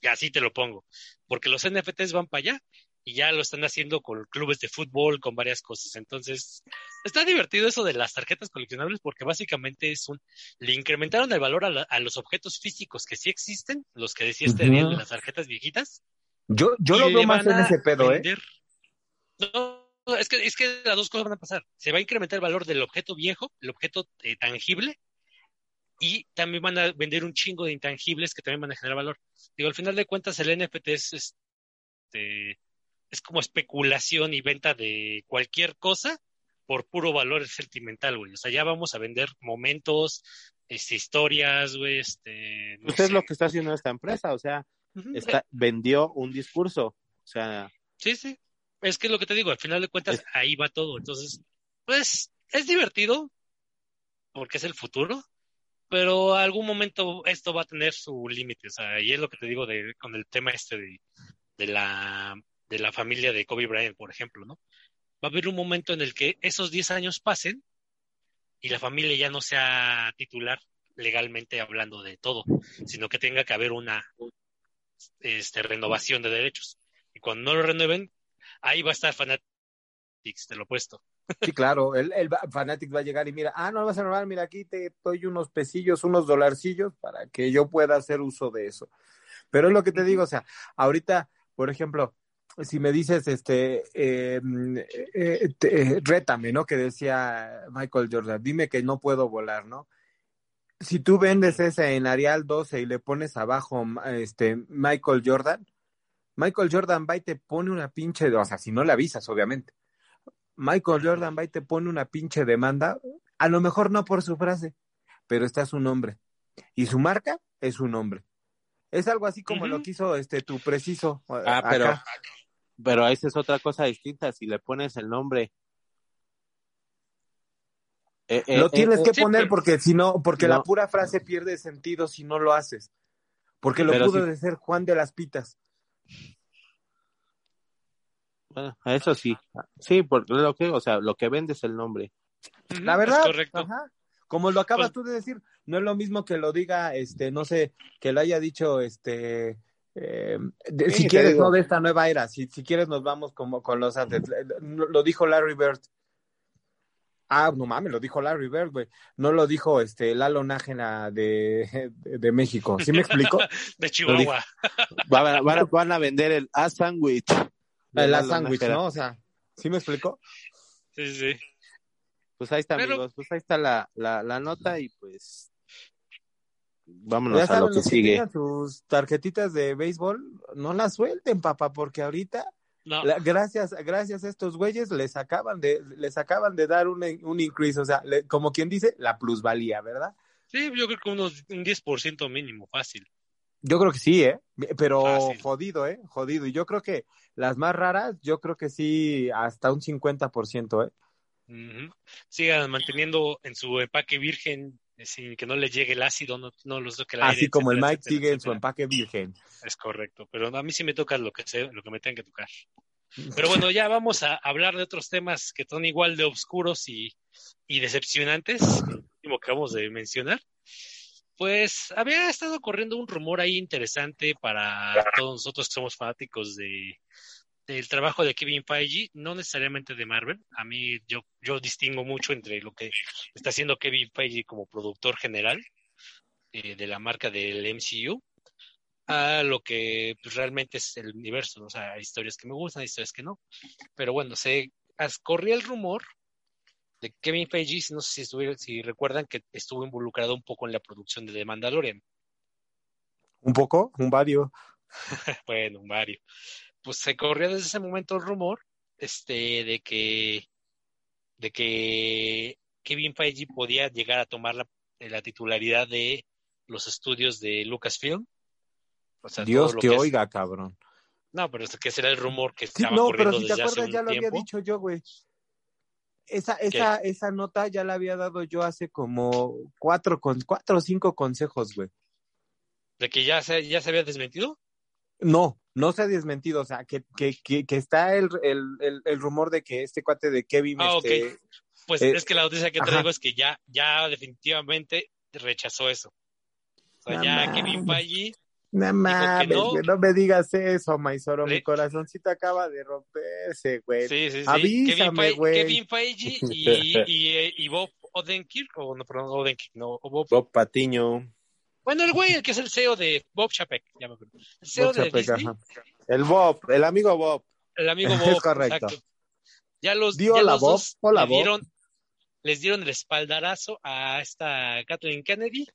[SPEAKER 2] Y así te lo pongo, porque los NFTs van para allá y ya lo están haciendo con clubes de fútbol, con varias cosas. Entonces, está divertido eso de las tarjetas coleccionables porque básicamente es un... Le incrementaron el valor a, los objetos físicos que sí existen, los que decía este de las tarjetas viejitas.
[SPEAKER 4] Yo, yo lo veo más en ese pedo, ¿eh?
[SPEAKER 2] No, es que, es que las dos cosas van a pasar. Se va a incrementar el valor del objeto viejo, el objeto eh, tangible, y también van a vender un chingo de intangibles que también van a generar valor. Digo, al final de cuentas, el NFT es este es como especulación y venta de cualquier cosa por puro valor sentimental, güey. O sea, ya vamos a vender momentos, este, historias, güey, este...
[SPEAKER 3] No pues es lo que está haciendo esta empresa, o sea, está, vendió un discurso, o sea...
[SPEAKER 2] Sí, sí, es que lo que te digo, al final de cuentas, ahí va todo. Entonces, pues, es divertido, porque es el futuro, pero algún momento esto va a tener su límite, o sea, y es lo que te digo de, con el tema este de, de la de la familia de Kobe Bryant, por ejemplo, ¿no? Va a haber un momento en el que esos 10 años pasen y la familia ya no sea titular legalmente hablando de todo, sino que tenga que haber una este, renovación de derechos. Y cuando no lo renueven, ahí va a estar Fanatics, te lo he puesto.
[SPEAKER 4] Sí, claro, el, el Fanatics va a llegar y mira, ah, no lo vas a renovar, mira, aquí te doy unos pesillos, unos dolarcillos para que yo pueda hacer uso de eso. Pero es lo que te digo, o sea, ahorita, por ejemplo, si me dices, este, eh, eh, eh, rétame, ¿no? Que decía Michael Jordan, dime que no puedo volar, ¿no? Si tú vendes ese en Arial 12 y le pones abajo, este, Michael Jordan, Michael Jordan va y te pone una pinche, o sea, si no le avisas, obviamente. Michael Jordan va y te pone una pinche demanda, a lo mejor no por su frase, pero está su nombre. Y su marca es su nombre. Es algo así como lo quiso este tu preciso.
[SPEAKER 3] Ah, pero pero esa es otra cosa distinta, si le pones el nombre.
[SPEAKER 4] Eh, eh, lo tienes eh, que poner porque si no, porque la pura frase pierde sentido si no lo haces. Porque lo pudo de ser Juan de las Pitas.
[SPEAKER 3] Bueno, eso sí. Sí, porque lo que, o sea, lo que vende es el nombre.
[SPEAKER 4] La verdad, como lo acabas pues tú de decir, no es lo mismo que lo diga, este, no sé, que lo haya dicho, este, eh, si quieres, no de esta nueva era, si, si quieres nos vamos como con los antes. Lo dijo Larry Bird. Ah, no mames, lo dijo Larry Bird, güey. No lo dijo este Lalo Nájena de, de, México. ¿Sí me explico?
[SPEAKER 2] de Chihuahua.
[SPEAKER 3] Van, a vender el A Sandwich.
[SPEAKER 4] El A Sandwich, ¿no? O sea, ¿sí me explico?
[SPEAKER 2] Sí, sí.
[SPEAKER 3] Pues ahí está, amigos. Pues ahí está la, la, la nota y pues vámonos a lo que sigue.
[SPEAKER 4] sus tarjetitas de béisbol, no las suelten, papá, porque ahorita gracias, gracias a estos güeyes les acaban de, les acaban de dar un, un increase, o sea, como quien dice, la plusvalía, ¿verdad?
[SPEAKER 2] Sí, yo creo que unos, un 10% mínimo, fácil.
[SPEAKER 4] Yo creo que sí, ¿eh? Pero jodido, ¿eh? Jodido. Y yo creo que las más raras, yo creo que sí, hasta un 50%, ¿eh?
[SPEAKER 2] Sigan manteniendo en su empaque virgen sin que no le llegue el ácido, no, no los toque el
[SPEAKER 4] Así como el Mike sigue en su empaque virgen.
[SPEAKER 2] Es correcto, pero a mí sí me toca lo que, sé, lo que me tenga que tocar. Pero bueno, ya vamos a hablar de otros temas que son igual de oscuros y, y decepcionantes, como que acabamos de mencionar. Pues había estado corriendo un rumor ahí interesante para todos nosotros que somos fanáticos de, del trabajo de Kevin Feige, no necesariamente de Marvel. A mí yo, yo distingo mucho entre lo que está haciendo Kevin Feige como productor general eh, de la marca del MCU a lo que pues, realmente es el universo. O sea, hay historias que me gustan, hay historias que no. Pero bueno, se corría el rumor de Kevin Feige, no sé si, si recuerdan que estuvo involucrado un poco en la producción de The Mandalorian.
[SPEAKER 4] ¿Un poco? ¿Un vario?
[SPEAKER 2] bueno, un vario pues se corría desde ese momento el rumor este, de que de que Kevin Feige podía llegar a tomar la, la titularidad de los estudios de Lucasfilm.
[SPEAKER 4] Dios te oiga, cabrón.
[SPEAKER 2] No, pero es que será el rumor que
[SPEAKER 4] Sí,
[SPEAKER 2] estaba
[SPEAKER 4] no, pero
[SPEAKER 2] corriendo
[SPEAKER 4] si te
[SPEAKER 2] desde hace
[SPEAKER 4] acuerdas,
[SPEAKER 2] un
[SPEAKER 4] ya lo había
[SPEAKER 2] tiempo.
[SPEAKER 4] dicho yo, güey. Esa, esa, esa nota ya la había dado yo hace como cuatro, con, cuatro o cinco consejos, güey.
[SPEAKER 2] De que ya se, ya se había desmentido.
[SPEAKER 4] No, no se ha desmentido, o sea, que, que, que, que está el, el, el, el rumor de que este cuate de Kevin,
[SPEAKER 2] Ah,
[SPEAKER 4] este,
[SPEAKER 2] Pues
[SPEAKER 4] Eh,
[SPEAKER 2] es que la noticia que
[SPEAKER 4] ajá.
[SPEAKER 2] traigo es que ya, ya definitivamente rechazó eso. O sea,
[SPEAKER 4] No
[SPEAKER 2] ya. Kevin Feige,
[SPEAKER 4] no mames,
[SPEAKER 2] no.
[SPEAKER 4] me digas eso, Maizoro, mi corazoncito acaba de romperse, güey.
[SPEAKER 2] sí, sí, sí.
[SPEAKER 4] Avísame, güey.
[SPEAKER 2] Kevin Feige y, y, eh, y Bob Odenkirk, o no, perdón, Odenkirk, no, Bob.
[SPEAKER 3] Bob Patiño.
[SPEAKER 2] Bueno, el güey, el que es el CEO de Bob Chapek, ya me acuerdo. El CEO
[SPEAKER 4] Bob
[SPEAKER 2] de
[SPEAKER 4] Chapek,
[SPEAKER 2] Disney,
[SPEAKER 4] ajá.
[SPEAKER 3] El Bob, el amigo Bob.
[SPEAKER 2] el amigo
[SPEAKER 4] Es
[SPEAKER 2] Bob.
[SPEAKER 4] correcto.
[SPEAKER 2] exacto. Ya los,
[SPEAKER 4] Di
[SPEAKER 2] ya
[SPEAKER 4] hola,
[SPEAKER 2] los
[SPEAKER 4] Bob.
[SPEAKER 2] dos
[SPEAKER 4] Hola,
[SPEAKER 2] le
[SPEAKER 4] Bob.
[SPEAKER 2] dieron, les dieron el espaldarazo a esta Kathleen Kennedy,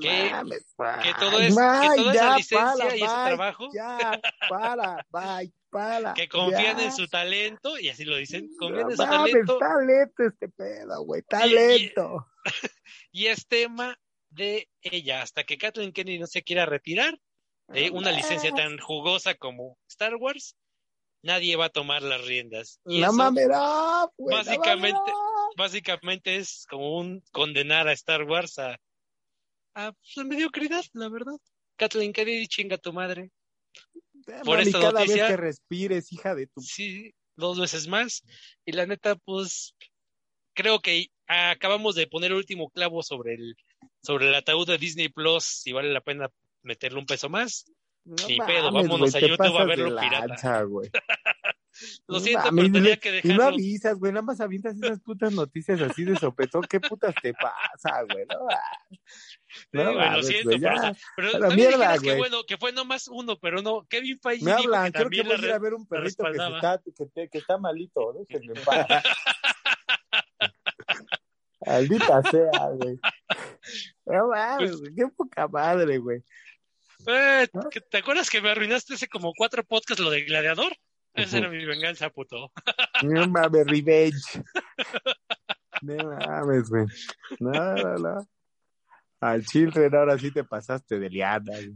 [SPEAKER 2] que-
[SPEAKER 4] mames,
[SPEAKER 2] que todo
[SPEAKER 4] bye,
[SPEAKER 2] es, que
[SPEAKER 4] bye,
[SPEAKER 2] toda
[SPEAKER 4] ya,
[SPEAKER 2] esa licencia
[SPEAKER 4] para,
[SPEAKER 2] y ese
[SPEAKER 4] bye,
[SPEAKER 2] trabajo,
[SPEAKER 4] Ya, para, bye, para.
[SPEAKER 2] que confían
[SPEAKER 4] ya.
[SPEAKER 2] en su talento, y así lo dicen, confían en su
[SPEAKER 4] mames,
[SPEAKER 2] talento,
[SPEAKER 4] talento este pedo, güey, talento.
[SPEAKER 2] y es tema de ella, hasta que Kathleen Kennedy no se quiera retirar de una licencia tan jugosa como Star Wars, nadie va a tomar las riendas. Y
[SPEAKER 4] No
[SPEAKER 2] eso
[SPEAKER 4] mames, no, güey, no
[SPEAKER 2] básicamente-
[SPEAKER 4] no.
[SPEAKER 2] básicamente es como un condenar a Star Wars a, a pues, a mediocridad, la verdad. Kathleen Kennedy, chinga tu madre. por
[SPEAKER 4] Mami,
[SPEAKER 2] esta
[SPEAKER 4] cada
[SPEAKER 2] noticia-
[SPEAKER 4] vez que respires, hija de tu...
[SPEAKER 2] Sí, dos veces más. Y la neta, pues, creo que acabamos de poner el último clavo sobre el, sobre el ataúd de Disney Plus, si vale la pena meterle un peso más.
[SPEAKER 4] No
[SPEAKER 2] Ni pedo, vámonos
[SPEAKER 4] güey,
[SPEAKER 2] a YouTube a verlo pirata.
[SPEAKER 4] güey.
[SPEAKER 2] Lo siento,
[SPEAKER 4] mames,
[SPEAKER 2] pero tenía que
[SPEAKER 4] Y no
[SPEAKER 2] dejarlo.
[SPEAKER 4] avisas, güey, nada más avientas esas putas noticias así de sopetón. ¿Qué putas te pasa, güey? No,
[SPEAKER 2] Sí,
[SPEAKER 4] no
[SPEAKER 2] lo siento, pero,
[SPEAKER 4] ya.
[SPEAKER 2] o sea, pero
[SPEAKER 4] A la mierda,
[SPEAKER 2] que bueno, que fue nomás uno, pero no, Kevin Feige
[SPEAKER 4] Me
[SPEAKER 2] dijo
[SPEAKER 4] hablan,
[SPEAKER 2] que
[SPEAKER 4] creo que voy a ir a ver un perrito que, está, que, que está malito, déjenme en paz. Maldita sea, güey. No mames,
[SPEAKER 2] Pues
[SPEAKER 4] güey, qué poca madre, güey.
[SPEAKER 2] Eh,
[SPEAKER 4] ¿No?
[SPEAKER 2] ¿que- ¿Te acuerdas que me arruinaste hace como cuatro podcasts lo de Gladiador? Esa era mi venganza, puto.
[SPEAKER 4] No mames, revenge. No mames, güey. No, no, no. Al children ahora sí te pasaste de liada, güey.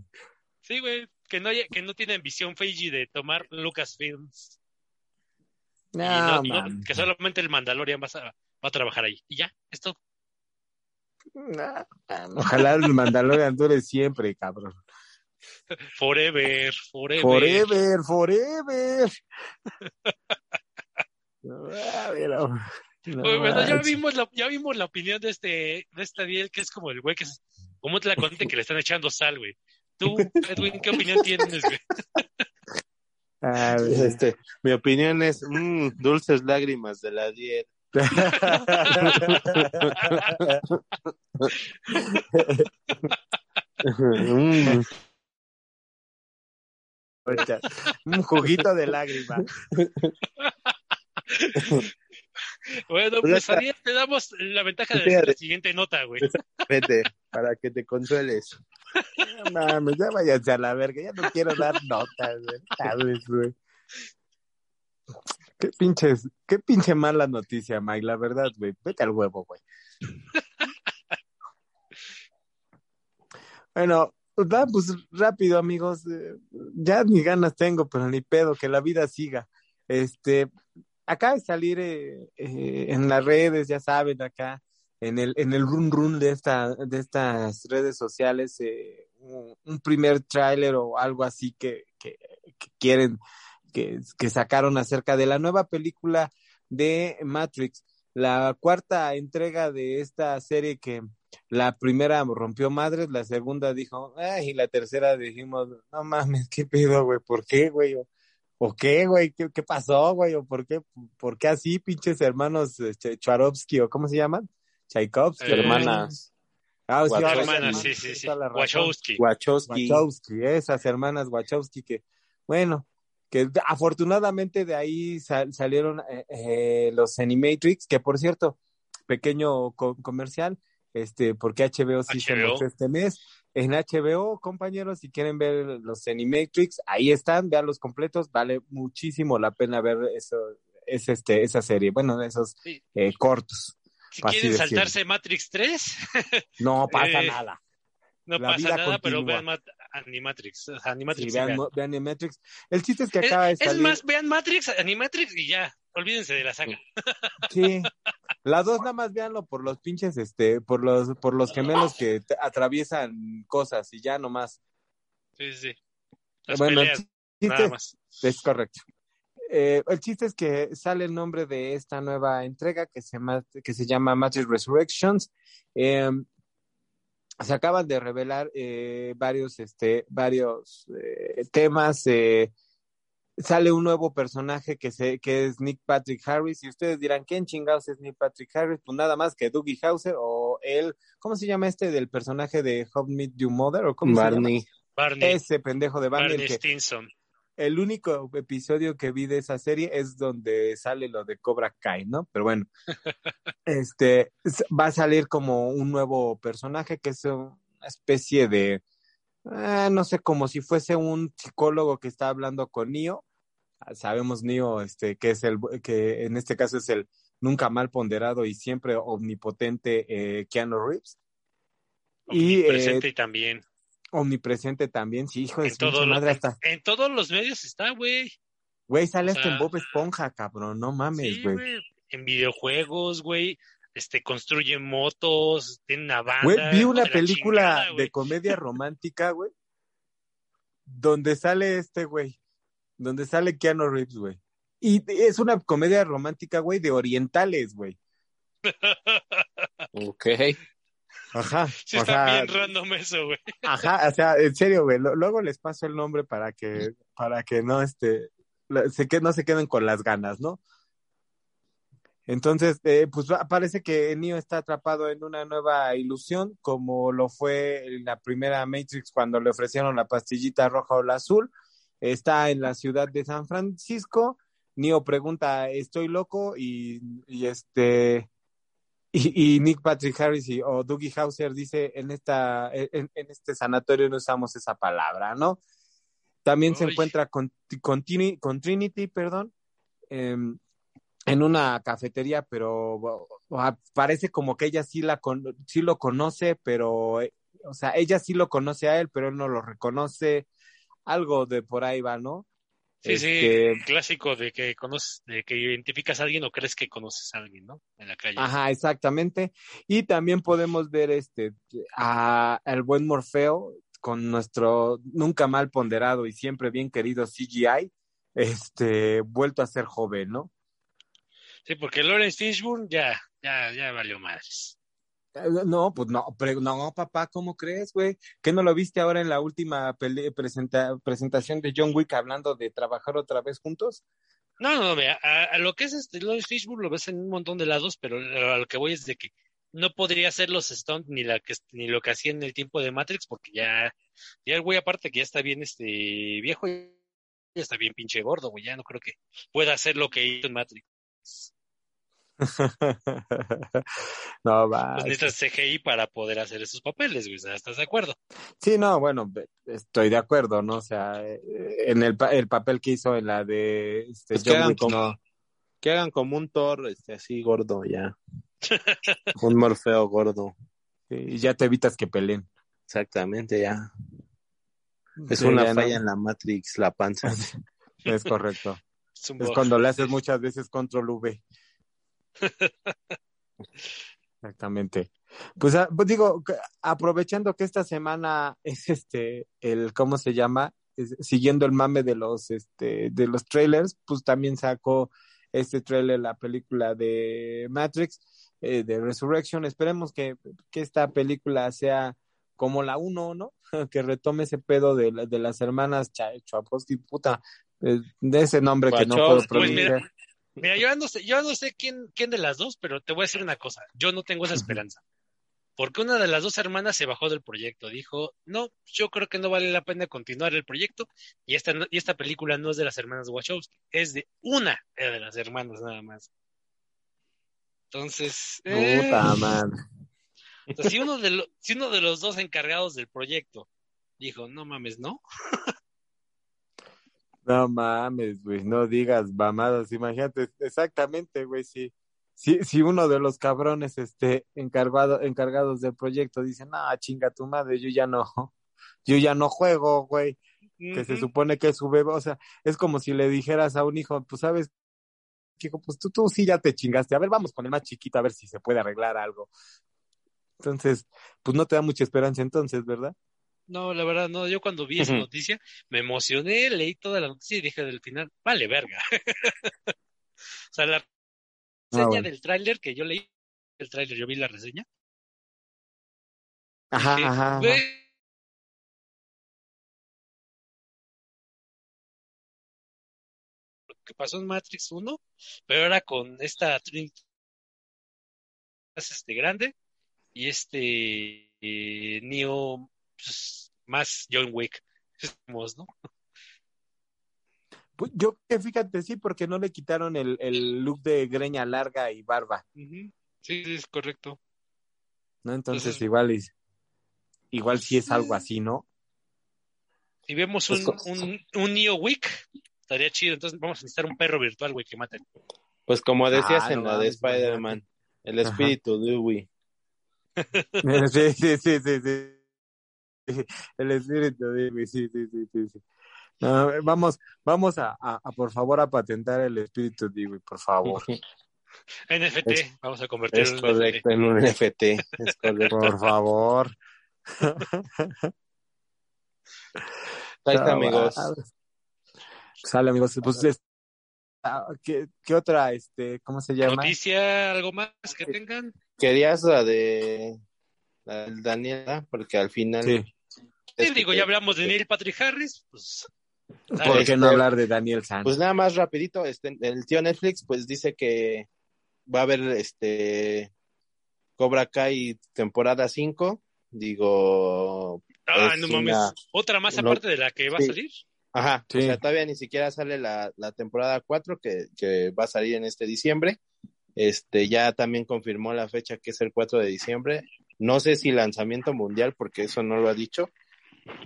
[SPEAKER 2] Sí, güey, que no, haya- que no tiene ambición Feige de tomar Lucasfilms.
[SPEAKER 4] No,
[SPEAKER 2] no- no- que solamente el Mandalorian va a, va a trabajar ahí. Y ya, es todo.
[SPEAKER 4] Ojalá el Mandalorian dure siempre, cabrón.
[SPEAKER 2] Forever, forever.
[SPEAKER 4] Forever, forever. No, pero- no
[SPEAKER 2] bueno, ya vimos la, ya vimos la opinión de este, de este Diel, que es como el güey que es, como te la conté que le están echando sal, güey. Tú, Edwin, ¿qué opinión tienes, güey?
[SPEAKER 4] Ah, güey.
[SPEAKER 3] Este, mi opinión es mm, dulces lágrimas de la dieta. Mm,
[SPEAKER 4] Un juguito de lágrima.
[SPEAKER 2] Bueno, pues Ariel, te damos la ventaja de la siguiente nota, güey.
[SPEAKER 3] vete, para que te consueles.
[SPEAKER 4] No mames, ya váyanse a la verga. Ya no quiero dar notas, güey. Sabes, güey. Qué pinches, qué pinche mala noticia, Mike, la verdad, güey. Vete al huevo, güey. Bueno, pues, va, pues rápido, amigos. eh, ya ni ganas tengo, pero ni pedo, que la vida siga. Este, acaba de salir eh, eh, en las redes, ya saben, acá, en el, en el run run de esta, de estas redes sociales, eh, un, un primer tráiler o algo así que, que, que quieren, que, que sacaron acerca de la nueva película de Matrix, la cuarta entrega de esta serie que la primera rompió madres, la segunda dijo, ay, y la tercera dijimos, no mames, qué pedo, güey, ¿por qué, güey? ¿O, o qué, güey? ¿Qué, ¿Qué pasó, güey? ¿O por qué, por qué así, pinches hermanos este, Charovsky o cómo se llaman? Tchaikovsky,
[SPEAKER 2] Eh,
[SPEAKER 3] hermanas
[SPEAKER 4] Ah, sí,
[SPEAKER 2] Hermanas,
[SPEAKER 4] sí,
[SPEAKER 2] sí, sí. Wachowski.
[SPEAKER 3] Wachowski.
[SPEAKER 4] Wachowski, esas hermanas Wachowski que, bueno, que afortunadamente de ahí sal- salieron eh, eh, los Animatrix, que por cierto, pequeño co- comercial, este, porque HBO sí se mostró este mes. En HBO, compañeros, si quieren ver los Animatrix, ahí están, vean los completos, vale muchísimo la pena ver eso, es este, esa serie, bueno, esos
[SPEAKER 2] Sí.
[SPEAKER 4] eh, cortos.
[SPEAKER 2] Si quieren saltarse Matrix 3,
[SPEAKER 4] No pasa nada.
[SPEAKER 2] no
[SPEAKER 4] La
[SPEAKER 2] pasa nada, pero
[SPEAKER 4] continúa.
[SPEAKER 2] Animatrix. Animatrix.
[SPEAKER 4] Sí,
[SPEAKER 2] sí,
[SPEAKER 4] vean,
[SPEAKER 2] vean.
[SPEAKER 4] vean Animatrix. El chiste es que
[SPEAKER 2] Es,
[SPEAKER 4] acaba de
[SPEAKER 2] es
[SPEAKER 4] salir.
[SPEAKER 2] más, vean Matrix, Animatrix y ya. Olvídense de la saga.
[SPEAKER 4] Sí. La dos nada más véanlo por los pinches, este, por los, por los gemelos que te- atraviesan cosas y ya nomás.
[SPEAKER 2] Sí, sí, sí. Las
[SPEAKER 4] bueno, el
[SPEAKER 2] peleas,
[SPEAKER 4] chiste
[SPEAKER 2] nada más.
[SPEAKER 4] es correcto. Eh, el chiste es que sale el nombre de esta nueva entrega que se, que se llama Matrix Resurrections. Eh, se acaban de revelar eh, varios, este, varios eh, temas. eh, sale un nuevo personaje que, se, que es Nick Patrick Harris. Y ustedes dirán, ¿quién chingados es Nick Patrick Harris? Pues nada más que Dougie Hauser o él, ¿cómo se llama este del personaje de How Meet Your Mother? ¿O cómo se llama?
[SPEAKER 3] Barney.
[SPEAKER 2] Barney,
[SPEAKER 4] Ese pendejo de Barney,
[SPEAKER 2] Barney
[SPEAKER 4] que,
[SPEAKER 2] Stinson.
[SPEAKER 4] El único episodio que vi de esa serie es donde sale lo de Cobra Kai, ¿no? Pero bueno, este va a salir como un nuevo personaje que es una especie de, ah, no sé, como si fuese un psicólogo que está hablando con Neo. Ah, Sabemos Neo, este, que es el, que en este caso es el nunca mal ponderado y siempre omnipotente eh, Keanu Reeves. Y eh,
[SPEAKER 2] Presente y también.
[SPEAKER 4] Omnipresente también, sí, hijo de
[SPEAKER 2] En, todo lo-
[SPEAKER 4] madre, hasta
[SPEAKER 2] en todos los medios está, güey.
[SPEAKER 4] Güey, sale
[SPEAKER 2] O
[SPEAKER 4] hasta en Bob Esponja, cabrón, no mames, güey.
[SPEAKER 2] En videojuegos, güey. Este, construye motos, tiene una banda.
[SPEAKER 4] Güey, vi una película
[SPEAKER 2] chingada,
[SPEAKER 4] de comedia romántica, güey, donde sale este güey, donde sale Keanu Reeves, güey. Y es una comedia romántica, güey, de orientales, güey.
[SPEAKER 3] Ok.
[SPEAKER 4] Ajá.
[SPEAKER 2] Sí,
[SPEAKER 4] o
[SPEAKER 2] está
[SPEAKER 4] sea,
[SPEAKER 2] bien random eso, güey.
[SPEAKER 4] ajá, o sea, en serio, güey. Luego les paso el nombre para que, para que no, este, se que no se queden con las ganas, ¿no? Entonces, eh, pues parece que Neo está atrapado en una nueva ilusión, como lo fue en la primera Matrix cuando le ofrecieron la pastillita roja o la azul. Está en la ciudad de San Francisco. Neo pregunta, ¿estoy loco? Y, y este y, y Nick Patrick Harris y, o Dougie Hauser dice en esta en, en este sanatorio no usamos esa palabra, ¿no? También se encuentra con, con, con Trinity, perdón, em, en una cafetería, pero o- o- parece como que ella sí la con- sí lo conoce, pero eh, o sea, ella sí lo conoce a él, pero él no lo reconoce. Algo de por ahí va, ¿no?
[SPEAKER 2] Sí,
[SPEAKER 4] Este,
[SPEAKER 2] sí, clásico de que conoces, de que identificas a alguien o crees que conoces a alguien, ¿no? En la calle.
[SPEAKER 4] Ajá, exactamente. Y también podemos ver este a el buen Morfeo con nuestro nunca mal ponderado y siempre bien querido CGI, este vuelto a ser joven, ¿no?
[SPEAKER 2] Sí, porque Lawrence Fishburne ya, ya, ya valió madres.
[SPEAKER 4] Eh, No, pues no, pero no, papá, ¿cómo crees, güey? ¿Qué no lo viste ahora en la última presenta- presentación de John Wick hablando de trabajar otra vez juntos?
[SPEAKER 2] No, no, a lo que es este Lawrence Fishburne lo ves en un montón de lados, pero a lo que voy es de que no podría hacer los stunts ni la que ni lo que hacía en el tiempo de Matrix, porque ya, ya el güey aparte que ya está bien este viejo, ya está bien pinche gordo, güey, ya no creo que pueda hacer lo que hizo en Matrix.
[SPEAKER 4] no, va.
[SPEAKER 2] Pues necesitas CGI para poder hacer esos papeles, güey, ¿estás de acuerdo?
[SPEAKER 4] Sí, no, bueno, estoy de acuerdo, ¿no? O sea, eh, en el, pa- el papel que hizo en la de este,
[SPEAKER 3] Pues que hagan como-
[SPEAKER 4] no.
[SPEAKER 3] Que hagan como un Thor, este, así gordo, ya. un Morfeo gordo.
[SPEAKER 4] Y ya te evitas que peleen.
[SPEAKER 3] Exactamente, ya. Es
[SPEAKER 4] Sí,
[SPEAKER 3] una
[SPEAKER 4] ya no-
[SPEAKER 3] falla en la Matrix, la panza.
[SPEAKER 4] Es correcto.
[SPEAKER 2] Es,
[SPEAKER 4] Es cuando le haces muchas veces control V. Exactamente. Pues, ah, pues digo, aprovechando que esta semana es este, el, ¿cómo se llama? Es- siguiendo el mame de los, este, de los trailers, pues también sacó este trailer la película de Matrix, eh, de Resurrection. Esperemos que, que esta película sea como la uno, ¿no? que retome ese pedo de, de las hermanas Cha- Chaikovsky, puta, eh, de ese nombre que no puedo.
[SPEAKER 2] Pues mira, yo no sé, yo no sé quién, quién de las dos, pero te voy a decir una cosa, yo no tengo esa esperanza. Porque una de las dos hermanas se bajó del proyecto, dijo, no, yo creo que no vale la pena continuar el proyecto, y esta, y esta película no es de las hermanas Wachowski, es de una de las hermanas nada más. Entonces, eh,
[SPEAKER 4] Puta madre.
[SPEAKER 2] o sea, si, uno de lo- si uno de los dos encargados del proyecto dijo, no mames, no,
[SPEAKER 4] No mames, güey, no digas mamadas, imagínate, exactamente, güey, si, si, si uno de los cabrones este encargado, encargados del proyecto dice, no, chinga tu madre, yo ya no, yo ya no juego, güey, que se supone que es su bebé, o sea, es como si le dijeras a un hijo, pues sabes, hijo, pues tú, tú sí ya te chingaste, a ver, vamos con el más chiquito a ver si se puede arreglar algo. Entonces, pues no te da mucha esperanza entonces, ¿verdad?
[SPEAKER 2] No, la verdad, no. Yo cuando vi esa noticia, me emocioné, leí toda la noticia y dije del final, vale, verga. o sea, la reseña
[SPEAKER 4] Ah, bueno.
[SPEAKER 2] del tráiler que yo leí, el tráiler, yo vi la reseña.
[SPEAKER 4] Ajá,
[SPEAKER 2] dije,
[SPEAKER 4] ajá, ajá.
[SPEAKER 2] "Güey, lo que pasó en Matrix 1, pero ahora con esta este grande y este eh, Neo pues, más John Wick. Digamos, ¿no?
[SPEAKER 4] Pues yo que fíjate, sí, porque no le quitaron el, el look de greña larga y barba,
[SPEAKER 2] Ujú. Sí, sí, es correcto.
[SPEAKER 4] ¿no? Entonces
[SPEAKER 2] Entonces-
[SPEAKER 4] igual y, igual sí es algo así, ¿no?
[SPEAKER 2] Si vemos
[SPEAKER 3] Pues
[SPEAKER 2] un, un, un Neo Wick, estaría chido. Entonces vamos a necesitar un perro virtual, güey, que maten.
[SPEAKER 3] Pues como decías
[SPEAKER 4] Ah,
[SPEAKER 3] en
[SPEAKER 4] no
[SPEAKER 3] la de Spider-Man, el
[SPEAKER 4] Ajá.
[SPEAKER 3] espíritu de Dewey.
[SPEAKER 4] Sí, sí, sí, sí, sí. El espíritu de sí, sí, sí, sí, sí. No, vamos, vamos a, a, a, por favor a patentar el espíritu de por favor.
[SPEAKER 2] NFT,
[SPEAKER 3] Es-
[SPEAKER 2] vamos a convertir
[SPEAKER 3] Es
[SPEAKER 2] en
[SPEAKER 3] correcto, en un NFT. Es correcto.
[SPEAKER 4] Por favor.
[SPEAKER 3] Ahí está, amigos.
[SPEAKER 4] Sale, amigos. Pues, es- ah, ¿qué, ¿qué otra, este, cómo se llama?
[SPEAKER 2] Noticia, algo más que tengan.
[SPEAKER 3] Querías la de la de Daniela, porque al final.
[SPEAKER 4] Sí.
[SPEAKER 2] Digo, ya hablamos de Neil Patrick Harris, pues.
[SPEAKER 4] ¿Por qué no
[SPEAKER 3] Este,
[SPEAKER 4] hablar de Daniel San?
[SPEAKER 3] Pues nada más rapidito, este, el tío Netflix pues dice que va a haber este Cobra Kai temporada 5, digo,
[SPEAKER 2] Ah, mames.
[SPEAKER 3] una-
[SPEAKER 2] Otra más
[SPEAKER 3] no-
[SPEAKER 2] aparte de la que va a salir.
[SPEAKER 3] ajá,
[SPEAKER 4] Sí.
[SPEAKER 3] o sea, todavía ni siquiera sale la, la temporada 4 que, que va a salir en este diciembre. Este, ya también confirmó la fecha que es el 4 de diciembre. No sé si lanzamiento mundial, porque eso no lo ha dicho.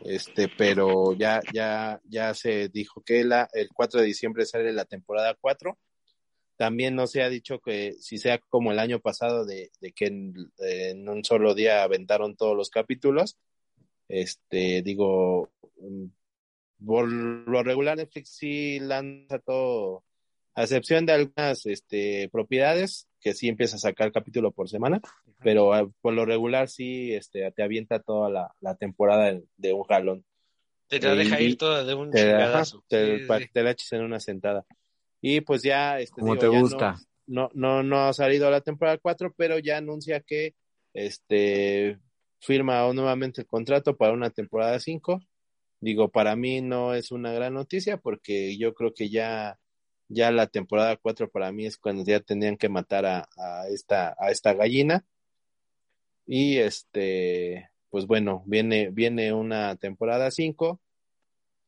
[SPEAKER 3] Este, pero ya, ya, ya se dijo que la, el 4 de diciembre sale la temporada 4. También no se ha dicho que si sea como el año pasado de, de que en, en un solo día aventaron todos los capítulos. Este, digo, mm, por lo regular Netflix sí lanza todo, a excepción de algunas este, propiedades que sí empieza a sacar capítulo por semana, pero ah, por lo regular sí este, te avienta toda la, la temporada de, de un jalón.
[SPEAKER 2] Te la deja
[SPEAKER 3] y-
[SPEAKER 2] ir toda de un
[SPEAKER 3] Te,
[SPEAKER 2] chingadazo.
[SPEAKER 3] te,
[SPEAKER 2] Sí,
[SPEAKER 3] pa-
[SPEAKER 2] sí.
[SPEAKER 3] te la eches en una sentada. Y pues ya, este,
[SPEAKER 4] Como
[SPEAKER 3] digo,
[SPEAKER 4] te
[SPEAKER 3] ya no-
[SPEAKER 4] gusta.
[SPEAKER 3] No, no, no, ha salido la temporada 4, pero ya anuncia que este firma nuevamente el contrato para una temporada 5. Digo, para mí no es una gran noticia porque yo creo que ya, ya la temporada 4 para mí es cuando ya tenían que matar a, esta, a esta gallina. Y este, pues bueno, viene, viene una temporada 5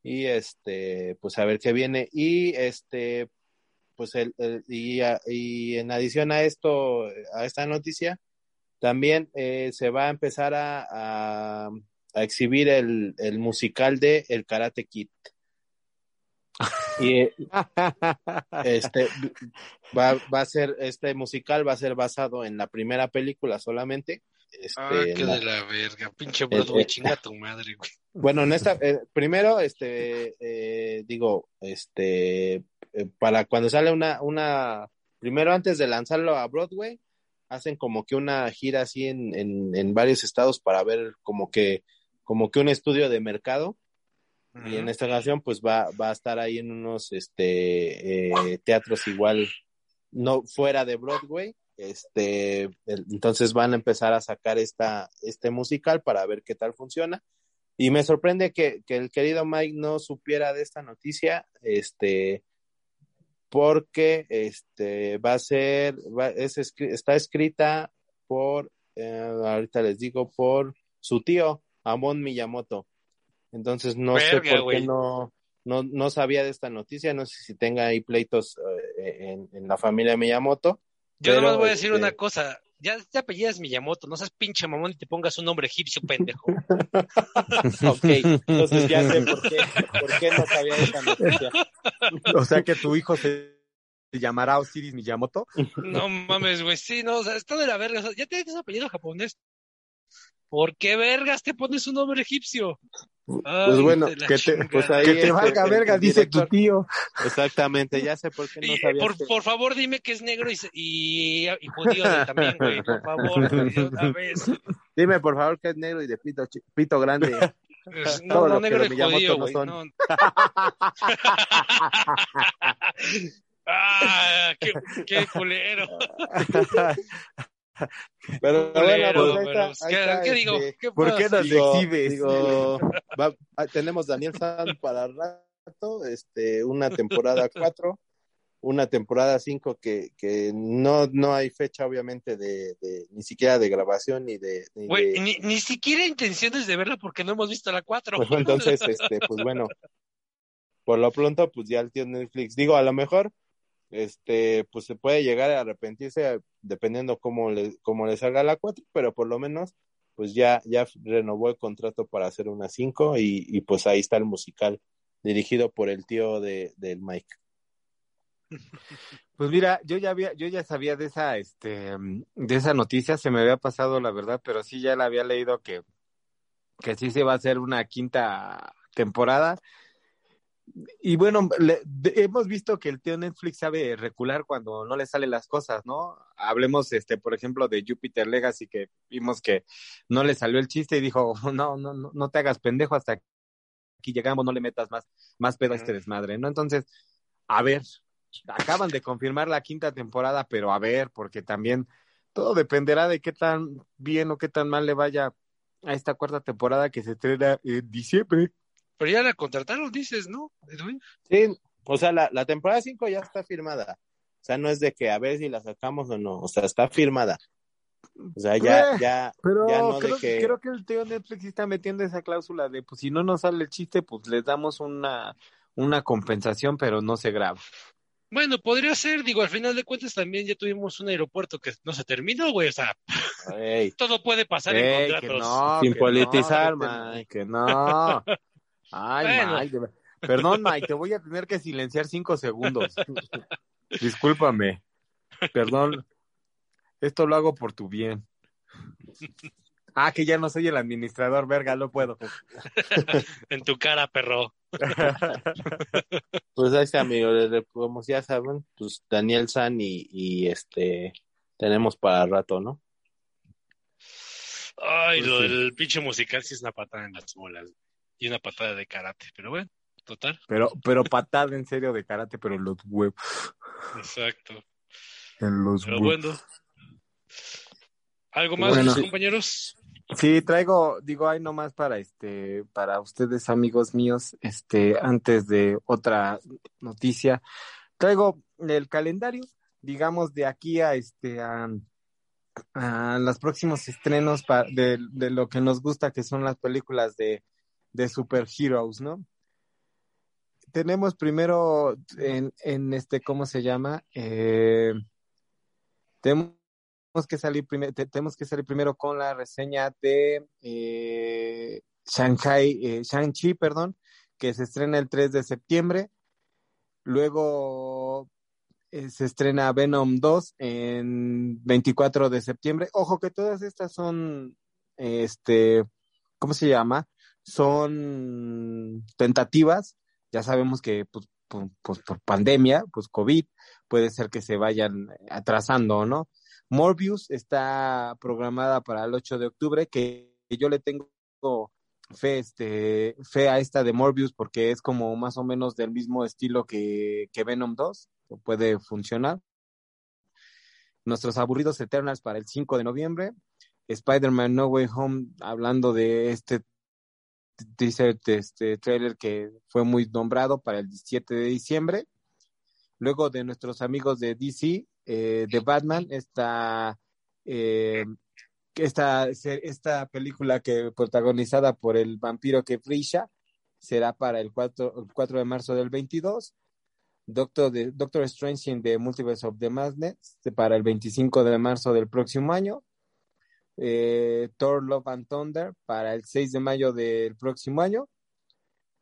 [SPEAKER 3] y este, pues a ver qué viene. Y este, pues el, el- y, a- y en adición a esto, a esta noticia, también eh, se va a empezar a, a, a exhibir el, el musical de El Karate Kid. Y eh, este va, va a ser, este musical va a ser basado en la primera película solamente. Este,
[SPEAKER 2] Ah, qué
[SPEAKER 3] la-
[SPEAKER 2] de la verga. Pinche Broadway,
[SPEAKER 3] eh,
[SPEAKER 2] chinga tu madre, güey.
[SPEAKER 3] bueno, en esta, eh, primero, este, eh, digo, este, eh, para cuando sale una, una, primero antes de lanzarlo a Broadway, hacen como que una gira así en, en, en varios estados para ver como que, como que un estudio de mercado. Y en esta ocasión, pues va, va a estar ahí en unos, este, eh, teatros igual, no fuera de Broadway. Este, entonces van a empezar a sacar esta, este musical para ver qué tal funciona. Y me sorprende que, que el querido Mike no supiera de esta noticia, este, porque este va a ser, va- es, está escrita por, eh, ahorita les digo, por su tío, Amon Miyamoto. Entonces no sé por qué no, no, no sabía de esta noticia, no sé si tenga ahí pleitos eh, en, en la familia Miyamoto.
[SPEAKER 2] Yo nomás voy a decir
[SPEAKER 3] este,
[SPEAKER 2] una cosa. Ya te apellidas Miyamoto, no seas pinche mamón y te pongas un nombre egipcio, pendejo.
[SPEAKER 3] Ok, entonces ya sé por qué, por qué no sabía de esta noticia.
[SPEAKER 4] o sea que tu hijo se, llamará Osiris Miyamoto.
[SPEAKER 2] No mames, güey. Sí, no, o sea, está de la verga. O sea, ya tienes un apellido japonés. ¿Por qué vergas te pones un nombre egipcio?
[SPEAKER 3] Pues bueno, que te, pues ahí
[SPEAKER 4] que te valga verga, dice tu tío.
[SPEAKER 3] Exactamente, ya sé por qué no sabías.
[SPEAKER 2] Por, por favor, dime que es negro y, y, y judío también, güey, por favor, de una vez.
[SPEAKER 3] Dime, por favor, que es negro y de pito, pito grande.
[SPEAKER 2] Pues, no, no, negro y judío, güey, no. ah, qué, qué culero.
[SPEAKER 3] Pero bueno, pues
[SPEAKER 2] ¿qué, digo?
[SPEAKER 3] Este,
[SPEAKER 2] ¿Qué
[SPEAKER 4] ¿Por qué nos
[SPEAKER 3] digo,
[SPEAKER 4] exhibes?
[SPEAKER 3] digo, va, ah, tenemos Daniel San para rato, este, una temporada 4, una temporada 5 que, que no, no hay fecha obviamente de, de ni siquiera de grabación ni de... Ni, de-
[SPEAKER 2] ni, ni siquiera intenciones de verla porque no hemos visto la 4.
[SPEAKER 3] pues entonces, este, pues bueno, por lo pronto, pues ya el tío Netflix, digo, a lo mejor, este, pues se puede llegar a arrepentirse dependiendo cómo le, cómo le salga la 4, pero por lo menos, pues ya, ya renovó el contrato para hacer una 5 y, y pues ahí está el musical dirigido por el tío de, del Mike.
[SPEAKER 4] Pues mira, yo ya había, yo ya sabía de esa, este, de esa noticia, se me había pasado la verdad, pero sí ya la había leído que, que sí se va a hacer una quinta temporada. Y bueno, le- de- hemos visto que el tío Netflix sabe recular cuando no le salen las cosas, ¿no? Hablemos, este, por ejemplo, de Jupiter Legacy, que vimos que no le salió el chiste y dijo, no, no, no, no te hagas pendejo hasta aquí llegamos, no le metas más, más pedo a este desmadre, ¿no? Entonces, a ver, acaban de confirmar la quinta temporada, pero a ver, porque también todo dependerá de qué tan bien o qué tan mal le vaya a esta cuarta temporada que se estrena en diciembre.
[SPEAKER 2] Pero ya la contrataron, dices, ¿no, Edwin?
[SPEAKER 3] Sí, o sea, la, la temporada 5 ya está firmada. O sea, no es de que a ver si la sacamos o no, o sea, está firmada. O sea, ya,
[SPEAKER 4] Eh,
[SPEAKER 3] ya,
[SPEAKER 4] Pero
[SPEAKER 3] ya no
[SPEAKER 4] creo,
[SPEAKER 3] de que...
[SPEAKER 4] creo que el tío Netflix está metiendo esa cláusula de, pues si no nos sale el chiste, pues les damos una, una compensación, pero no se graba.
[SPEAKER 2] Bueno, podría ser, digo, al final de cuentas también ya tuvimos un aeropuerto que no se terminó, güey, o sea,
[SPEAKER 3] Ey,
[SPEAKER 2] todo puede pasar en
[SPEAKER 4] Ey,
[SPEAKER 2] contratos.
[SPEAKER 4] no,
[SPEAKER 3] Sin
[SPEAKER 4] que
[SPEAKER 3] politizar,
[SPEAKER 4] no,
[SPEAKER 3] Mike.
[SPEAKER 4] Que no. Ay,
[SPEAKER 2] Bueno.
[SPEAKER 4] Mike. Perdón, Mike, te voy a tener que silenciar cinco segundos. Discúlpame. Perdón. Esto lo hago por tu bien. Ah, que ya no soy el administrador, verga, no puedo.
[SPEAKER 2] En tu cara, perro.
[SPEAKER 3] Pues ahí está, amigo, como ya saben, pues Daniel San y, y este tenemos para rato, ¿no?
[SPEAKER 2] Ay,
[SPEAKER 3] Pues
[SPEAKER 2] lo
[SPEAKER 3] sí.
[SPEAKER 2] del pinche musical sí es una patada en las bolas. Y una patada de karate, pero bueno, total.
[SPEAKER 4] Pero, pero patada en serio de karate, pero en los huevos.
[SPEAKER 2] Exacto.
[SPEAKER 4] En los
[SPEAKER 2] Pero
[SPEAKER 4] huevos.
[SPEAKER 2] bueno. ¿Algo más,
[SPEAKER 4] Bueno.
[SPEAKER 2] mis compañeros?
[SPEAKER 4] Sí, traigo, digo, hay nomás para este, para ustedes, amigos míos, este, antes de otra noticia, traigo el calendario, digamos, de aquí a este, a, a los próximos estrenos pa- de, de lo que nos gusta, que son las películas de, de superheroes, ¿no? Tenemos primero en, en este, ¿cómo se llama? Eh, tenemos que salir primero, tenemos que salir primero con la reseña de eh, Shanghai, eh, Shang-Chi, perdón, que se estrena el 3 de septiembre. Luego eh, se estrena Venom 2 en 24 de septiembre. Ojo que todas estas son, este, ¿cómo se llama? Son tentativas. Ya sabemos que pues, pues, pues, por pandemia, pues COVID, puede ser que se vayan atrasando, ¿no? Morbius está programada para el 8 de octubre, que yo le tengo fe, este, fe a esta de Morbius porque es como más o menos del mismo estilo que, que Venom 2, que puede funcionar. Nuestros aburridos Eternals para el 5 de noviembre. Spider-Man No Way Home, hablando de este teaser, este trailer que fue muy nombrado para el 17 de diciembre. Luego de nuestros amigos de DC, eh, de Batman, esta, eh, esta, esta película que protagonizada por el vampiro que brilla será para el 4, el 4 de marzo del 22. Doctor, de, Doctor Strange in the Multiverse of the Madness para el 25 de marzo del próximo año. Eh, Thor Love and Thunder para el 6 de mayo del próximo año.